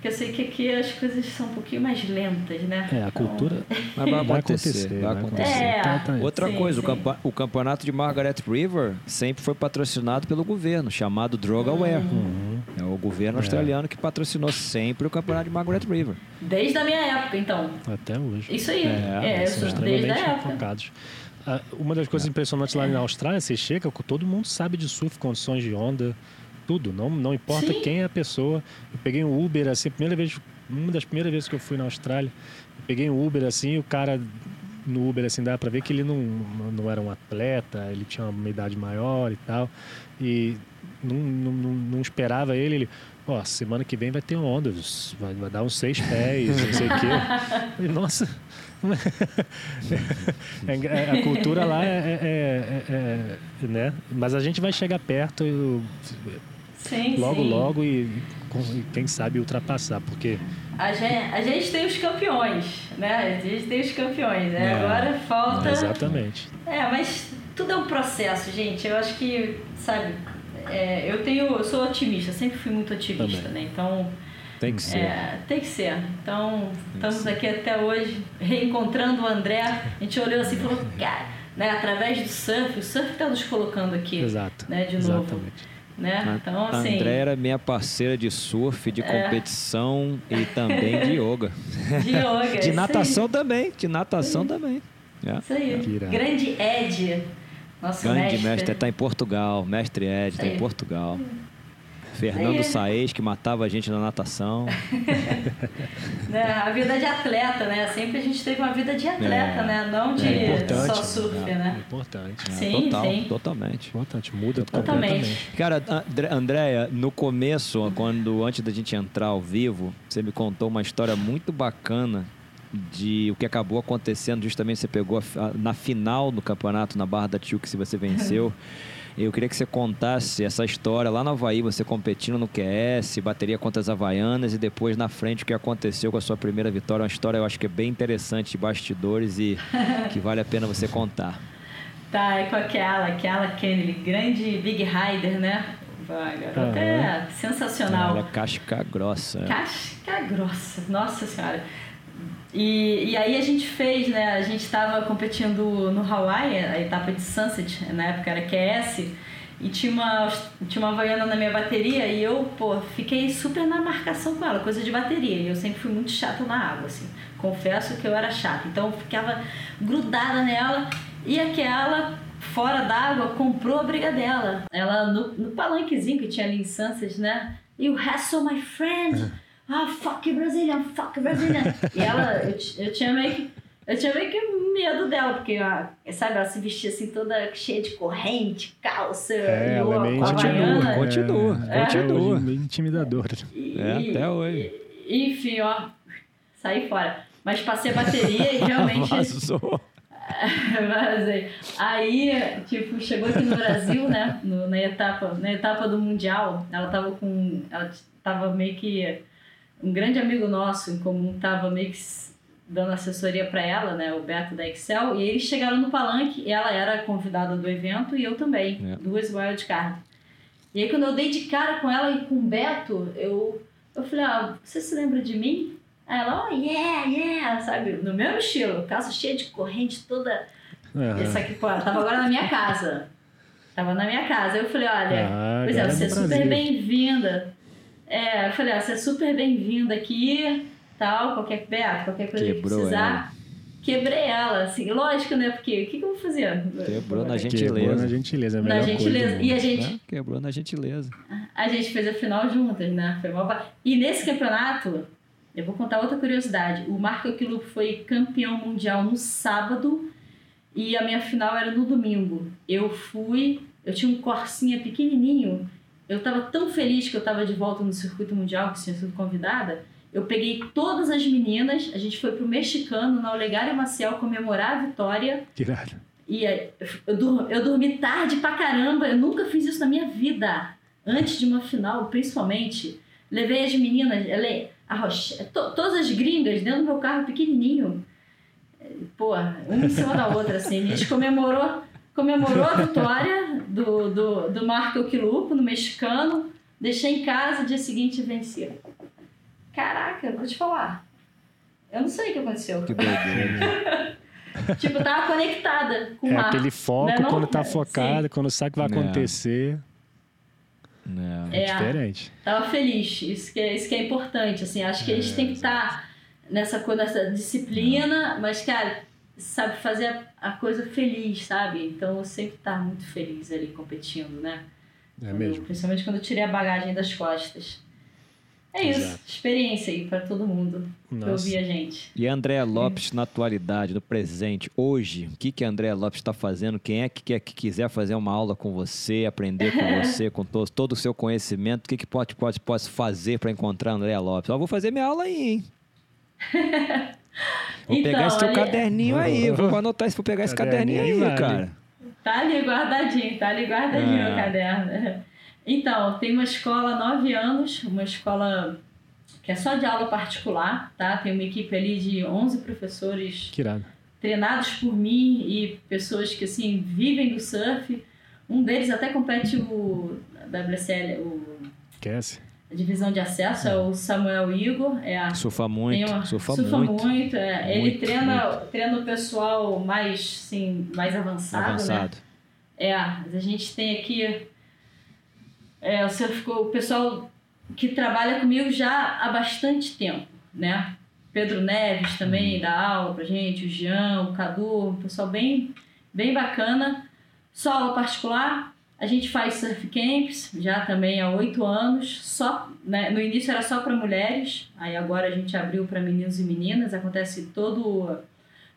porque eu sei que aqui as coisas são um pouquinho mais lentas, né? É, a cultura então... vai, vai, acontecer. Vai acontecer. É, tá, tá Outra sim, coisa, sim. O, campeonato de Margaret River sempre foi patrocinado pelo governo, chamado Droga Aware. Uhum. É o governo é. australiano que patrocinou sempre o campeonato de Margaret River. Desde a minha época, então. Até hoje. Isso aí. É, é são desde a época. Focados. Ah, uma das coisas impressionantes lá na Austrália, você chega, todo mundo sabe de surf, condições de onda, tudo, não, não importa Sim. quem é a pessoa. Eu peguei um Uber, assim, primeira vez, uma das primeiras vezes que eu fui na Austrália, eu peguei um Uber assim, o cara no Uber assim dá para ver que ele não, não era um atleta, ele tinha uma idade maior e tal. E não, não, não esperava ele, ele ó, semana que vem vai ter onda, vai, vai dar uns seis pés, não sei o quê. Nossa, é, é, a cultura lá é, é, é, né? Mas a gente vai chegar perto. Sim, logo, sim. logo e, e, quem sabe ultrapassar, porque... A gente, a gente tem os campeões, né? A gente tem os campeões, né? É, Agora falta... Exatamente. É, mas tudo é um processo, gente. Eu acho que, sabe, é, eu tenho... Eu sou otimista, sempre fui muito otimista, Também. né? Então... Tem que ser. É, tem que ser. Então, tem estamos ser. aqui até hoje reencontrando o André. A gente olhou assim e falou, cara, né, através do surf, o surf está nos colocando aqui. Exato. Né, de novo. Exatamente. Né? Então, assim, a André era minha parceira de surf, de é. competição e também de yoga. De yoga. de natação também. De natação também. É. Isso aí. Grande Ed. Nosso Grande mestre. mestre está em Portugal. Mestre Ed está em Portugal. Fernando Saez, que matava a gente na natação. né, a vida de atleta, né? Sempre a gente teve uma vida de atleta, é, né? Não de é só surf, é, né? Importante. É, sim, total, sim. Totalmente. Importante, muda totalmente. completamente. Cara, Andréia, no começo, quando antes da gente entrar ao vivo, você me contou uma história muito bacana de o que acabou acontecendo justamente você pegou a, na final do campeonato na Barra da Tijuca se você venceu Eu queria que você contasse essa história lá no Havaí, você competindo no QS, bateria contra as Havaianas e depois na frente o que aconteceu com a sua primeira vitória. Uma história eu acho que é bem interessante de bastidores e que vale a pena você contar. Tá, é com aquela, aquela Kennedy, grande Big Rider, né? Garota é sensacional. Ela é casca grossa. Casca grossa, nossa senhora. E, e aí a gente fez, né? A gente estava competindo no Hawaii, a etapa de Sunset, na época era QS, e tinha uma, tinha uma Havaiana na minha bateria e eu, pô, fiquei super na marcação com ela, coisa de bateria. E eu sempre fui muito chata na água, assim. Confesso que eu era chata. Então eu ficava grudada nela e aquela fora d'água comprou a briga dela. Ela no, no palanquezinho que tinha ali em Sunset, né? E o Hassel, my friend ah, fuck Brazilian, fuck Brazilian. e ela, eu, eu tinha meio que. Eu tinha meio que medo dela, porque, sabe, ela se vestia assim toda cheia de corrente, calça, é, ela é meio continua, continua, é, continua. Meio intimidadora. E, é, até hoje. E, enfim, ó, saí fora. Mas passei a bateria e realmente. Vazou. Vazei. Aí, tipo, chegou aqui no Brasil, né, no, na, etapa, na etapa do Mundial, ela tava com. Ela tava meio que um grande amigo nosso em comum estava meio que dando assessoria para ela, né, o Beto da Excel, e eles chegaram no palanque, ela era convidada do evento e eu também, é. duas wildcards. E aí quando eu dei de cara com ela e com o Beto, eu, eu falei, ah, você se lembra de mim? Aí ela, oh, yeah, yeah, sabe, no mesmo estilo, calça cheia de corrente toda... Uhum. Essa aqui, pô, tava agora na minha casa. Tava na minha casa. Eu falei, olha, ah, pois é, você é super bem-vinda. É, eu falei, ó, você é super bem-vinda aqui, tal, qualquer, Beto, qualquer coisa Quebrou que precisar. Ela. Quebrei ela, assim, lógico, né? Porque o que, que eu vou fazer? Quebrou na gentileza. Quebrou na gentileza, é na gentileza. Coisa e a gente. Né? Quebrou na gentileza. A gente fez a final juntas, né? Foi uma... E nesse campeonato, eu vou contar outra curiosidade. O Marco Aquilo foi campeão mundial no sábado e a minha final era no domingo. Eu fui, eu tinha um Corsinha pequenininho eu estava tão feliz que eu estava de volta no circuito mundial, que tinha sido convidada. Eu peguei todas as meninas, a gente foi pro mexicano, na Olegário Maciel, comemorar a vitória. Tirado. E eu, dur eu dormi tarde pra caramba, eu nunca fiz isso na minha vida. Antes de uma final, principalmente. Levei as meninas, a Roche, to, todas as gringas dentro do meu carro pequenininho. Pô, uma em cima da outra, assim. A gente comemorou comemorou a vitória do, do, do Marco Quilupo no mexicano, deixei em casa, dia seguinte venci. Caraca, vou te falar. Eu não sei o que aconteceu. Que tipo, tava conectada com o é mar. aquele foco né, quando tá focado, Sim. quando sabe que vai acontecer. Não, é, é, diferente. Tava feliz. Isso que é, isso que é importante. Assim, acho que a gente é, tem que estar tá nessa, nessa disciplina, mas, cara, sabe fazer a, a, coisa feliz, sabe? Então eu sempre tá muito feliz ali competindo, né? É mesmo. principalmente quando eu tirei a bagagem das costas. É isso, Exato. experiência aí para todo mundo Nossa. que ouvir a gente. E a Andréa Lopes na atualidade, no presente, hoje, o que, que a Andréa Lopes está fazendo? Quem é que, quer, que quiser fazer uma aula com você, aprender com você, com todo, todo o seu conhecimento, o que, que pode, pode, pode fazer para encontrar a Andréa Lopes? Eu vou fazer minha aula aí, hein? Vou então, pegar esse teu ali... caderninho aí, vou anotar isso, vou pegar esse caderninho aí, vale. cara. Tá ali guardadinho, tá ali guardadinho ah. o caderno. Então, tem uma escola há nove anos, uma escola que é só de aula particular, tá? Tem uma equipe ali de 11 professores treinados por mim e pessoas que, assim, vivem do surf. Um deles até compete o WSL, o... Esquece a divisão de acesso é o Samuel Igor. É a, surfa muito, uma, surfa, surfa muito. muito, é. Ele treina, muito. treina o pessoal mais, sim, mais avançado, né? avançado. Né? É, a gente tem aqui é, o, surf, o pessoal que trabalha comigo já há bastante tempo, né? Pedro Neves também hum. dá aula pra gente, o Jean, o Cadu, um pessoal bem, bem bacana. Só aula particular, a gente faz surf camps já também há oito anos. Só, né, no início era só para mulheres, aí agora a gente abriu para meninos e meninas. Acontece todo,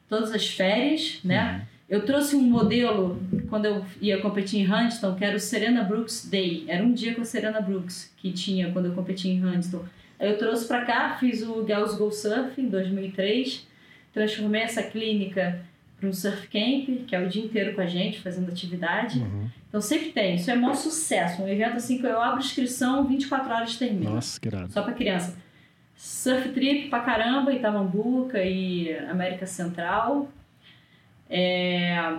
todas as férias, né? Uhum. Eu trouxe um modelo quando eu ia competir em Huntington, que era o Serena Brooks Day. Era um dia com a Serena Brooks que tinha quando eu competi em Huntington. Eu trouxe para cá, fiz o Girls Go Surf em 2003, transformei essa clínica para um surf camp, que é o dia inteiro com a gente, fazendo atividade. Uhum. Então sempre tem. Isso é maior sucesso. Um evento assim que eu abro inscrição, 24 horas termina. Nossa, que irado. Só para criança. Surf trip pra caramba, Itamambuca e América Central. É...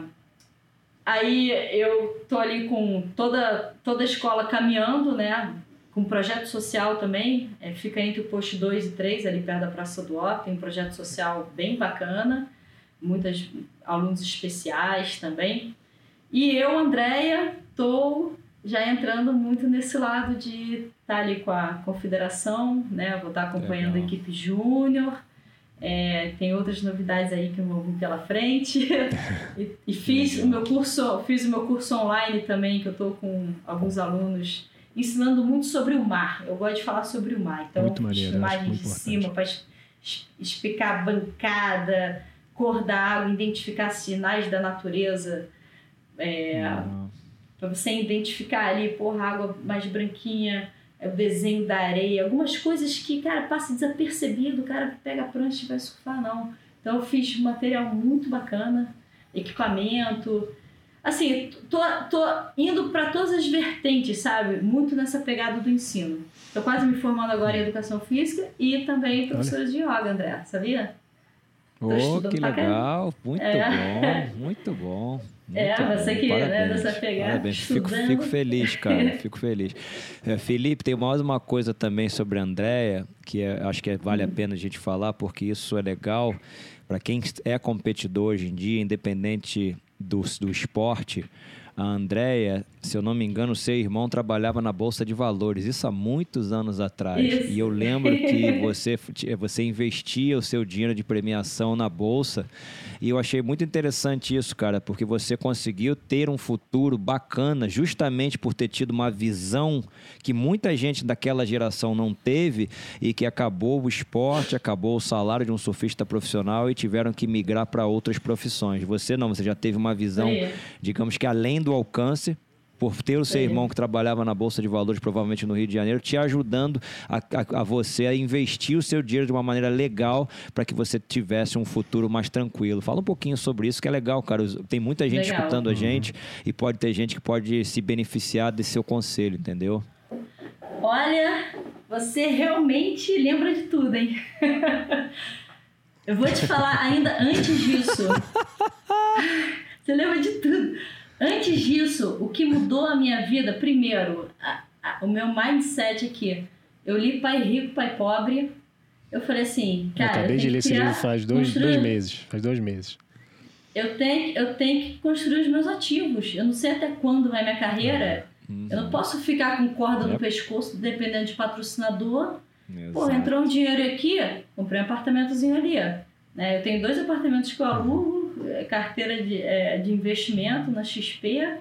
Aí eu tô ali com toda, toda a escola caminhando, né? Com projeto social também. É, fica entre o posto 2 e 3, ali perto da Praça do Ó. Tem um projeto social bem bacana muitos alunos especiais também. E eu, Andréia, estou já entrando muito nesse lado de estar tá ali com a confederação, né? Vou estar tá acompanhando Legal. a equipe júnior. É, tem outras novidades aí que vão vir pela frente. e, e fiz o meu curso, fiz o meu curso online também, que eu estou com alguns alunos ensinando muito sobre o mar. Eu gosto de falar sobre o mar. Então, muito maneiro, imagens de cima para explicar a bancada, cor da água, identificar sinais da natureza. É, para você identificar ali, porra, água mais branquinha, é o desenho da areia, algumas coisas que, cara, passa desapercebido, o cara pega a prancha e vai surfar, não. Então eu fiz material muito bacana, equipamento. assim, tô, tô indo para todas as vertentes, sabe? Muito nessa pegada do ensino. Tô quase me formando agora em educação física e também professora de yoga, André, sabia? Oh, que legal, muito é. bom, muito bom. É, muito é, você bom. que né, dessa pegada. Parabéns. Fico, fico, feliz, cara. fico feliz. É, Felipe, tem mais uma coisa também sobre a Andrea, que é, acho que vale a uhum. pena a gente falar, porque isso é legal para quem é competidor hoje em dia, independente do, do esporte. A Andrea se eu não me engano, seu irmão trabalhava na Bolsa de Valores, isso há muitos anos atrás. Isso. E eu lembro que você, você investia o seu dinheiro de premiação na Bolsa. E eu achei muito interessante isso, cara, porque você conseguiu ter um futuro bacana justamente por ter tido uma visão que muita gente daquela geração não teve e que acabou o esporte, acabou o salário de um surfista profissional e tiveram que migrar para outras profissões. Você não, você já teve uma visão, é. digamos que além do alcance por ter o seu irmão que trabalhava na Bolsa de Valores, provavelmente no Rio de Janeiro, te ajudando a, a, a você a investir o seu dinheiro de uma maneira legal para que você tivesse um futuro mais tranquilo. Fala um pouquinho sobre isso, que é legal, cara. Tem muita gente legal. escutando a gente uhum. e pode ter gente que pode se beneficiar desse seu conselho, entendeu? Olha, você realmente lembra de tudo, hein? Eu vou te falar ainda antes disso. Você lembra de tudo. Antes disso, o que mudou a minha vida, primeiro, a, a, o meu mindset aqui. Eu li Pai Rico, Pai Pobre. Eu falei assim, cara. Eu acabei eu de ler esse livro faz dois, construir... dois meses. Faz dois meses. Eu tenho, eu tenho que construir os meus ativos. Eu não sei até quando vai minha carreira. Uhum. Eu não posso ficar com corda no pescoço dependendo de patrocinador. Exato. Pô, entrou um dinheiro aqui, comprei um apartamentozinho ali. Né? Eu tenho dois apartamentos que eu alugo carteira de, é, de investimento na XP,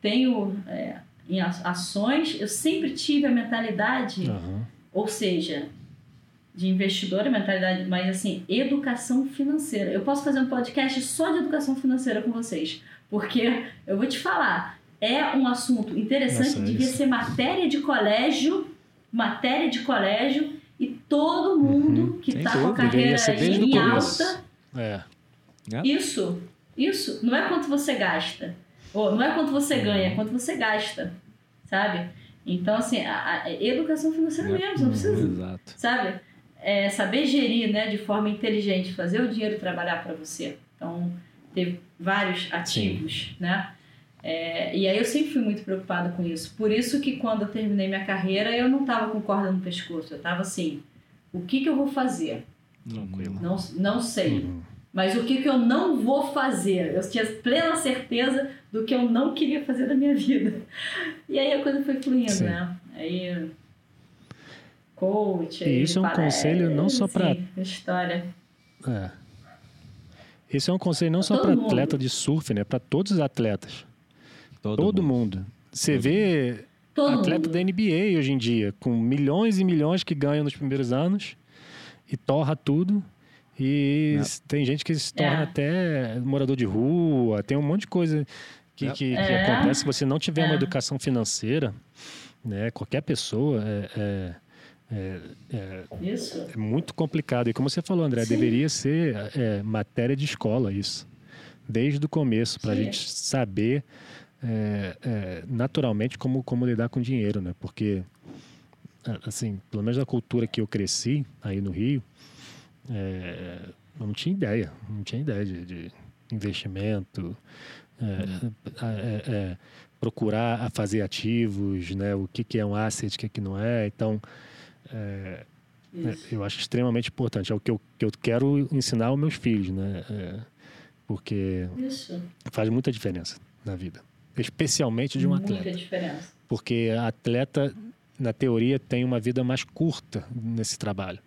tenho é, em ações. Eu sempre tive a mentalidade, uhum. ou seja, de investidora, mentalidade, mas assim, educação financeira. Eu posso fazer um podcast só de educação financeira com vocês, porque eu vou te falar, é um assunto interessante, Nossa, devia ser matéria de colégio, matéria de colégio, e todo mundo uhum. que está com a carreira em alta. É é. Isso, isso. Não é quanto você gasta. Ou não é quanto você ganha, é quanto você gasta. Sabe? Então, assim, a, a educação financeira é. mesmo, não precisa. Exato. Sabe? É saber gerir né, de forma inteligente, fazer o dinheiro trabalhar para você. Então, ter vários ativos, Sim. né? É, e aí eu sempre fui muito preocupada com isso. Por isso que quando eu terminei minha carreira, eu não estava com corda no pescoço. Eu estava assim, o que, que eu vou fazer? Tranquilo. Não, não sei. Uhum. Mas o que, que eu não vou fazer? Eu tinha plena certeza do que eu não queria fazer da minha vida. E aí a coisa foi fluindo, Sim. né? Aí. Coach. E isso é um conselho não só para. História. É. Isso é um conselho não só para atleta de surf, né? Para todos os atletas. Todo, Todo mundo. mundo. Você Todo vê Todo atleta mundo. da NBA hoje em dia, com milhões e milhões que ganham nos primeiros anos e torra tudo. E é. tem gente que se torna é. até morador de rua, tem um monte de coisa que, é. que, que é. acontece se você não tiver uma é. educação financeira, né? Qualquer pessoa é, é, é, muito complicado. E como você falou, André, Sim. deveria ser matéria de escola isso. Desde o começo, para a gente saber naturalmente como, como lidar com dinheiro, né? Porque, assim, pelo menos na cultura que eu cresci aí no Rio, é, não tinha ideia, não tinha ideia de, de investimento, é, é, é, procurar fazer ativos, né? O que, que é um asset, o que, que não é. Então, é, eu acho extremamente importante. É o que eu, que eu quero ensinar aos meus filhos, né? porque Isso. faz muita diferença na vida, especialmente de um muita atleta. Diferença. Porque atleta, na teoria, tem uma vida mais curta nesse trabalho.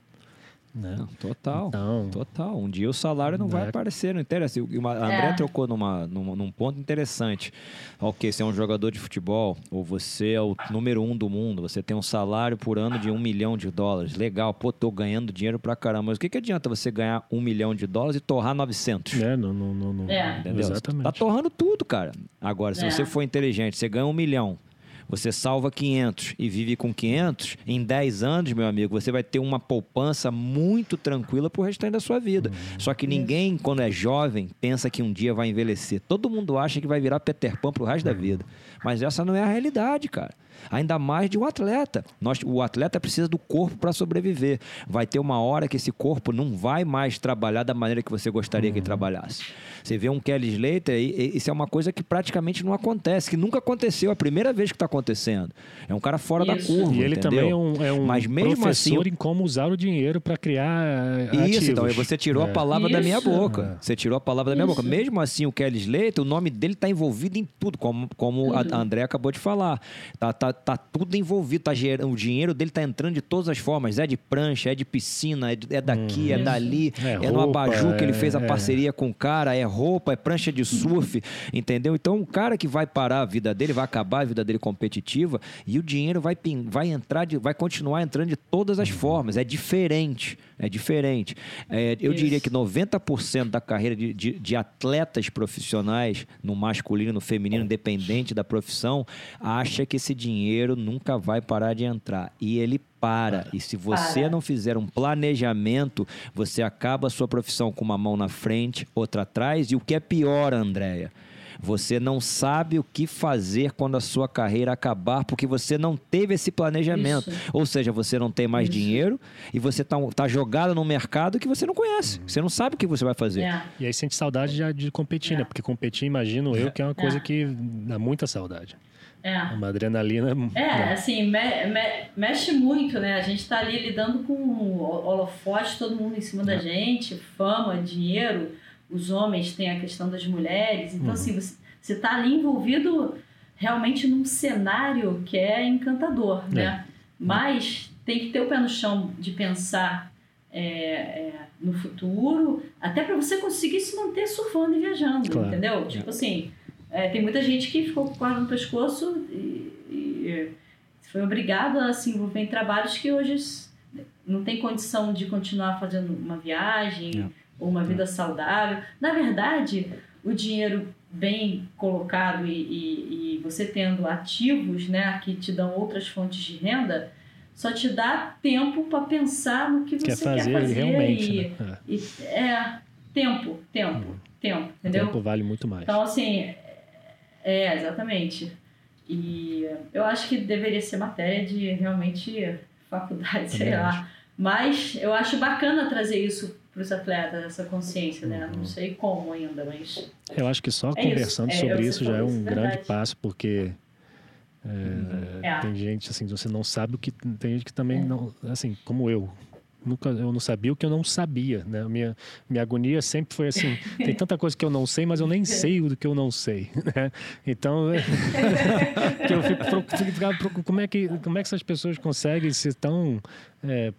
Né? Não, total. Então, total. Um dia o salário não né? vai aparecer, não interessa. O André é. trocou numa, num, num, ponto interessante. Ok, você é um jogador de futebol, ou você é o número um do mundo, você tem um salário por ano de um milhão de dólares. Legal, pô, tô ganhando dinheiro pra caramba. Mas o que, que adianta você ganhar um milhão de dólares e torrar 900? É, não, não, não. não. É. Entendeu? Exatamente. Tá torrando tudo, cara. Agora, se é. você for inteligente, você ganha um milhão Você salva 500 e vive com 500, em 10 anos, meu amigo, você vai ter uma poupança muito tranquila pro restante da sua vida. Uhum. Só que ninguém, quando é jovem, pensa que um dia vai envelhecer. Todo mundo acha que vai virar Peter Pan pro resto da Uhum. vida. Mas essa não é a realidade, cara. Ainda mais de um atleta. Nós, o atleta precisa do corpo para sobreviver. Vai ter uma hora que esse corpo não vai mais trabalhar da maneira que você gostaria Uhum. que ele trabalhasse. Você vê um Kelly Slater, e- e- isso é uma coisa que praticamente não acontece, que nunca aconteceu, a primeira vez que está acontecendo. É um cara fora da Isso. curva. E ele entendeu? também é um, é um Mas mesmo professor assim, em como usar o dinheiro para criar eh, Isso, ativos. então, e você tirou a É. palavra da minha Isso. boca. Você tirou a palavra da minha Isso. boca. Mesmo assim, o Kelly Slater, o nome dele tá envolvido em tudo, como, como a Tudo. a André acabou de falar. Tá, tá, tá tudo envolvido, tá gerando, o dinheiro dele tá entrando de todas as formas. É de prancha, é de piscina, é, de- é daqui, é Isso. dali, É é, no abajur que ele fez a é- parceria com o cara, é roupa, é prancha de surf, entendeu? Então, o cara que vai parar a vida dele, vai acabar a vida dele competitiva e o dinheiro vai, vai entrar, de- vai continuar entrando de todas as formas. É diferente, é diferente. É, eu Isso. diria que 90% da carreira de, de- de atletas profissionais, no masculino, no feminino, independente da profissão, acha que esse dinheiro nunca vai parar de entrar. E ele para. E se você Para. não fizer um planejamento, você acaba a sua profissão com uma mão na frente, outra atrás. E o que é pior, Andréia? Você não sabe o que fazer quando a sua carreira acabar, porque você não teve esse planejamento. Isso. Ou seja, você não tem mais Isso. dinheiro e você está tá jogado num mercado que você não conhece. Você não sabe o que você vai fazer. É. E aí sente saudade de, de competir, É. né? Porque competir, imagino eu, que é uma coisa É. que dá muita saudade. É. Uma adrenalina. É, né? assim, me- me- mexe muito, né? A gente tá ali lidando com o holofote, todo mundo em cima da gente, fama, dinheiro. Os homens têm a questão das mulheres. Então, Uhum. assim, você, você tá ali envolvido realmente num cenário que é encantador, né? Mas tem que ter o pé no chão de pensar é, é, no futuro, até para você conseguir se manter surfando e viajando, Claro. entendeu? Tipo assim, é, tem muita gente que ficou com o no pescoço e, e foi obrigado a se envolver em trabalhos que hoje não tem condição de continuar fazendo uma viagem ou uma vida saudável. Na verdade, o dinheiro bem colocado e, e- e você tendo ativos né, que te dão outras fontes de renda, só te dá tempo para pensar no que Quer você fazer, quer fazer. realmente. e, né? É. e- é tempo, tempo, tempo, O entendeu? tempo vale muito mais. Então, assim, é, exatamente. E eu acho que deveria ser matéria de realmente faculdade, sei Também lá. Mas eu acho bacana trazer isso para os atletas, essa consciência, né? Uhum. Não sei como ainda, mas. Eu acho que só É isso. conversando É, sobre você isso já é um isso, grande verdade. passo, porque é, É. tem gente assim, você não sabe o que tem gente que também É. não, assim, como eu, nunca eu não sabia o que eu não sabia, né? Minha minha agonia sempre foi assim, tem tanta coisa que eu não sei, mas eu nem sei o que eu não sei, né? Então, que eu fico, como é que como é que essas pessoas conseguem ser tão é,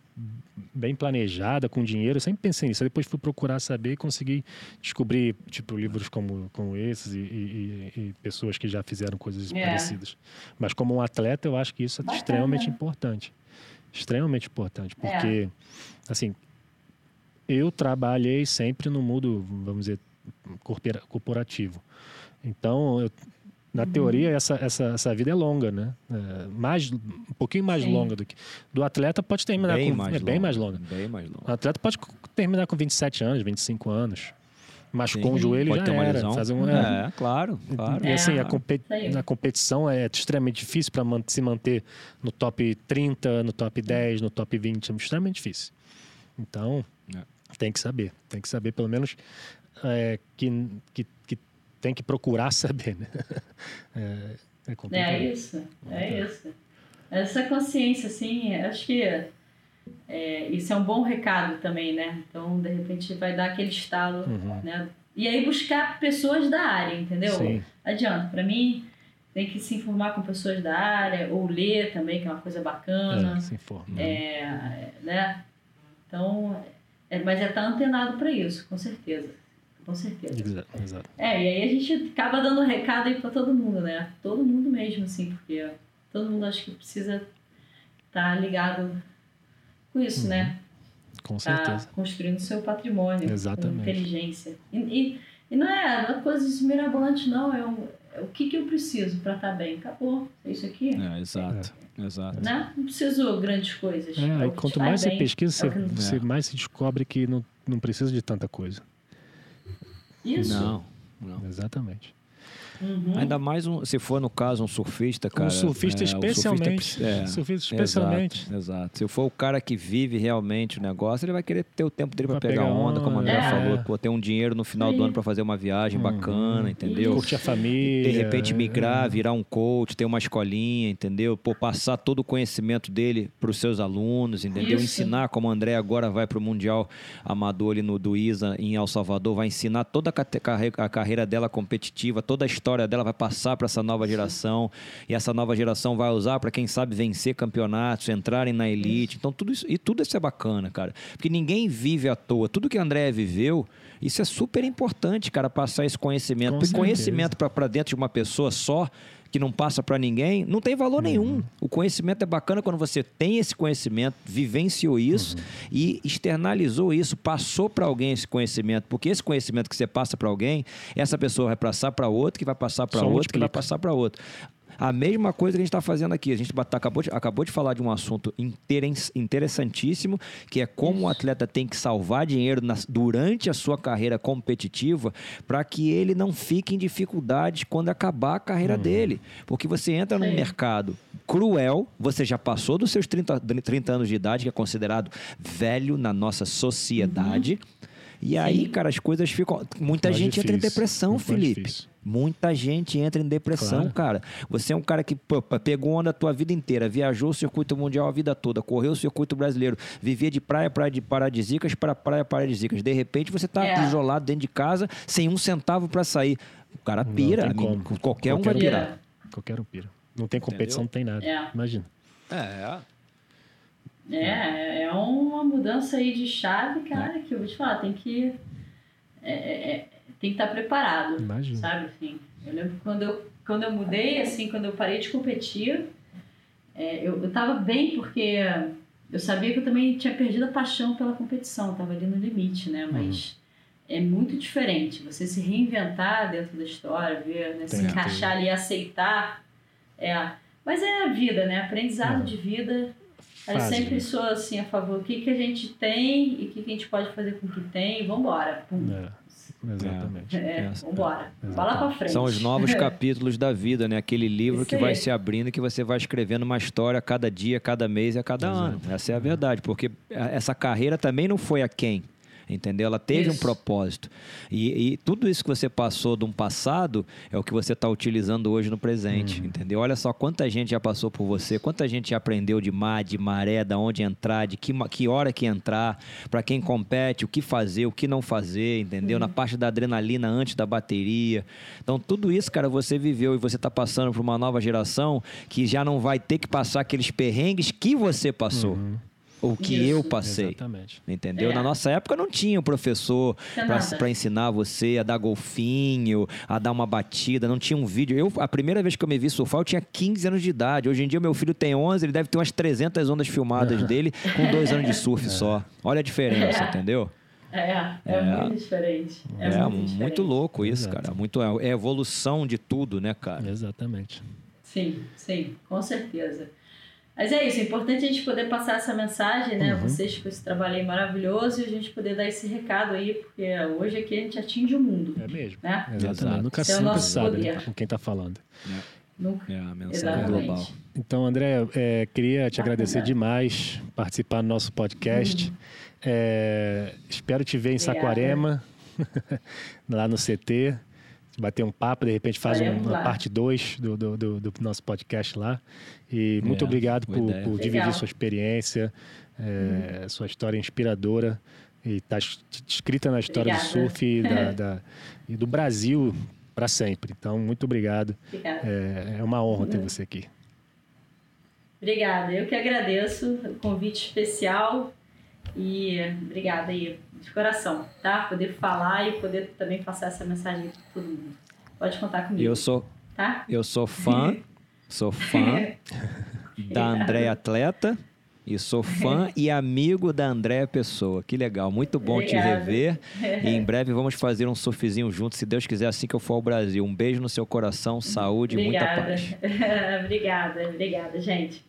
bem planejada, com dinheiro. Eu sempre pensei nisso. Aí depois fui procurar saber e consegui descobrir, tipo, livros como, como esses e, e- e- e pessoas que já fizeram coisas É. parecidas. Mas como um atleta, eu acho que isso é Bacana. extremamente importante. Extremamente importante. É. Porque, assim, eu trabalhei sempre no mundo, vamos dizer, corpora- corporativo. Então, eu- na Uhum. teoria, essa, essa, essa vida é longa, né? É, mais, um pouquinho mais Sim. longa do que. Do atleta pode terminar Bem com. mais é bem mais longa. Bem mais O longa. atleta pode terminar com 27 anos, 25 anos. Machucou Sim. um joelho Pode já ter uma era. lesão. Fazer um, é. É, claro, claro. E assim, É, a, compe- a competição é extremamente difícil para se manter no top 30, no top 10, no top 20. É extremamente difícil. Então, É. tem que saber. Tem que saber, pelo menos, é, que, que, que tem que procurar saber, né? É, é complicado. É isso, é isso. Essa consciência, assim, acho que é, isso é um bom recado também, né? Então, de repente, vai dar aquele estalo, Uhum. né? E aí buscar pessoas da área, entendeu? Sim. Adianta, para mim, tem que se informar com pessoas da área, ou ler também, que é uma coisa bacana, É, se informa. é, né? Então, é, mas é estar antenado para isso, com certeza. Com certeza. Exato, exato. É, e aí a gente acaba dando recado aí pra todo mundo, né? Todo mundo mesmo, assim, porque todo mundo acho que precisa estar ligado com isso, né? Com Tá certeza. construindo seu patrimônio. Exatamente. Com inteligência. E, e, e não, é, é coisa mirabolante, não. É, um, o que, que eu preciso para estar tá bem? Acabou. É isso aqui. É, exato. É. Exato. Né? Não preciso grandes coisas. É, aí quanto mais bem, você pesquisa, você, você mais se descobre que não, não precisa de tanta coisa. Isso. Não, não. Exatamente. Uhum. Ainda mais um, se for no caso um surfista, cara. Um surfista é, especialmente. surfista, é, surfista especialmente. Exato, exato, Se for o cara que vive realmente o negócio, ele vai querer ter o tempo dele para pegar, pegar onda, como o André é. falou, pô, ter um dinheiro no final Sim. do ano para fazer uma viagem uhum. bacana, entendeu? Curte a família. De repente migrar, é. virar um coach, ter uma escolinha, entendeu? Pô, passar todo o conhecimento dele para os seus alunos, entendeu? Isso. Ensinar como o André agora vai para o Mundial Amador ali no do ISA em El Salvador, vai ensinar toda a, a carreira dela competitiva, toda a história dela vai passar para essa nova geração e essa nova geração vai usar para quem sabe vencer campeonatos, entrarem na elite. Então tudo isso e tudo isso é bacana, cara, porque ninguém vive à toa. Tudo que a André viveu, isso é super importante, cara, passar esse conhecimento. Com porque conhecimento para dentro de uma pessoa só que não passa para ninguém, não tem valor uhum. nenhum. O conhecimento é bacana quando você tem esse conhecimento, vivenciou isso uhum. e externalizou isso, passou para alguém esse conhecimento, porque esse conhecimento que você passa para alguém, essa pessoa vai passar para outro, que vai passar para outro, que vai passar para outro. A mesma coisa que a gente está fazendo aqui. A gente acabou de, acabou de falar de um assunto interessantíssimo, que é como o atleta tem que salvar dinheiro na, durante a sua carreira competitiva para que ele não fique em dificuldades quando acabar a carreira uhum. dele. Porque você entra num mercado cruel, você já passou dos seus 30, 30 anos de idade, que é considerado velho na nossa sociedade. Uhum. E aí, cara, as coisas ficam. Muita mais gente difícil, entra em depressão, Felipe. Muita gente entra em depressão, claro. cara. Você é um cara que pô, pegou onda a tua vida inteira, viajou o circuito mundial a vida toda, correu o circuito brasileiro, vivia de praia, praia de paradisíacas para praia paradisíacas. De repente você está é. isolado dentro de casa, sem um centavo para sair. O cara pira, amigo, qualquer, qualquer, um vai pirar. Qualquer um pira. Não tem competição, Entendeu? não tem nada. É. Imagina. É. É, é uma mudança aí de chave, cara, que eu vou te falar, tem que. É, é, é tem que estar preparado. Imagina. Sabe, assim. Eu lembro quando eu, quando eu mudei, assim, quando eu parei de competir, é, eu, eu tava bem porque eu sabia que eu também tinha perdido a paixão pela competição, tava ali no limite, né? Mas. Uhum. É muito diferente você se reinventar dentro da história, ver, né? se encaixar ali, aceitar. É, mas é a vida, né? Aprendizado uhum. de vida eu sempre sou assim a favor. O que, que a gente tem e o que, que a gente pode fazer com o que tem. Vamos embora. É, exatamente. É, é, vambora. Vai lá pra frente. São os novos capítulos da vida, né? Aquele livro Isso que vai se abrindo e que você vai escrevendo uma história a cada dia, a cada mês e a cada Exato. ano. Essa é a verdade, porque essa carreira também não foi a quem entendeu? Ela teve isso. um propósito. E, e, tudo isso que você passou de um passado é o que você está utilizando hoje no presente, uhum. entendeu? Olha só quanta gente já passou por você, quanta gente já aprendeu de mar, de maré, da onde entrar, de que, que hora que entrar, para quem compete, o que fazer, o que não fazer, entendeu? Uhum. Na parte da adrenalina antes da bateria. Então, tudo isso, cara, você viveu e você está passando para uma nova geração que já não vai ter que passar aqueles perrengues que você passou. Uhum o que Isso. eu passei. Exatamente. Entendeu? É. Na nossa época não tinha um professor para ensinar você a dar golfinho, a dar uma batida, não tinha um vídeo. Eu, a primeira vez que eu me vi surfar, eu tinha 15 anos de idade. Hoje em dia, meu filho tem 11, ele deve ter umas 300 ondas filmadas dele com dois anos de surf é. só. Olha a diferença, é. entendeu? É, é, é, muito diferente. É, é muito, diferente. muito, louco isso, Exato. cara. Muito, é evolução de tudo, né, cara? Exatamente. Sim, sim, com certeza. Mas é isso, é importante a gente poder passar essa mensagem, né? Uhum. Vocês com esse trabalho aí maravilhoso e a gente poder dar esse recado aí, porque hoje aqui a gente atinge o mundo. É mesmo. Né? Exatamente. Nunca, é nunca sabe né, com quem está falando. É. Nunca. É a mensagem Exatamente. global. Então, André, é, queria te agradecer demais participar do nosso podcast. Uhum. É, espero te ver em Obrigada. Saquarema, lá no CT bater um papo, de repente faz um, uma parte 2 do, do, do, do, nosso podcast lá. E muito é, obrigado por, por dividir sua experiência, é, hum. sua história inspiradora. E está escrita na história obrigada. do surf e, da, da, e do Brasil para sempre. Então, muito obrigado. É, é, uma honra ter você aqui. Obrigada. Eu que agradeço o convite especial e obrigada aí, de coração, tá? Poder falar e poder também passar essa mensagem para todo mundo. Pode contar comigo. Eu sou, tá? eu sou fã, sou fã da Andréia Atleta E sou fã e amigo da Andréa Pessoa. Que legal, muito bom Obrigada. te rever. e em breve vamos fazer um surfzinho juntos, se Deus quiser, assim que eu for ao Brasil. Um beijo no seu coração, saúde e muita Obrigada. paz. obrigada, obrigada, gente.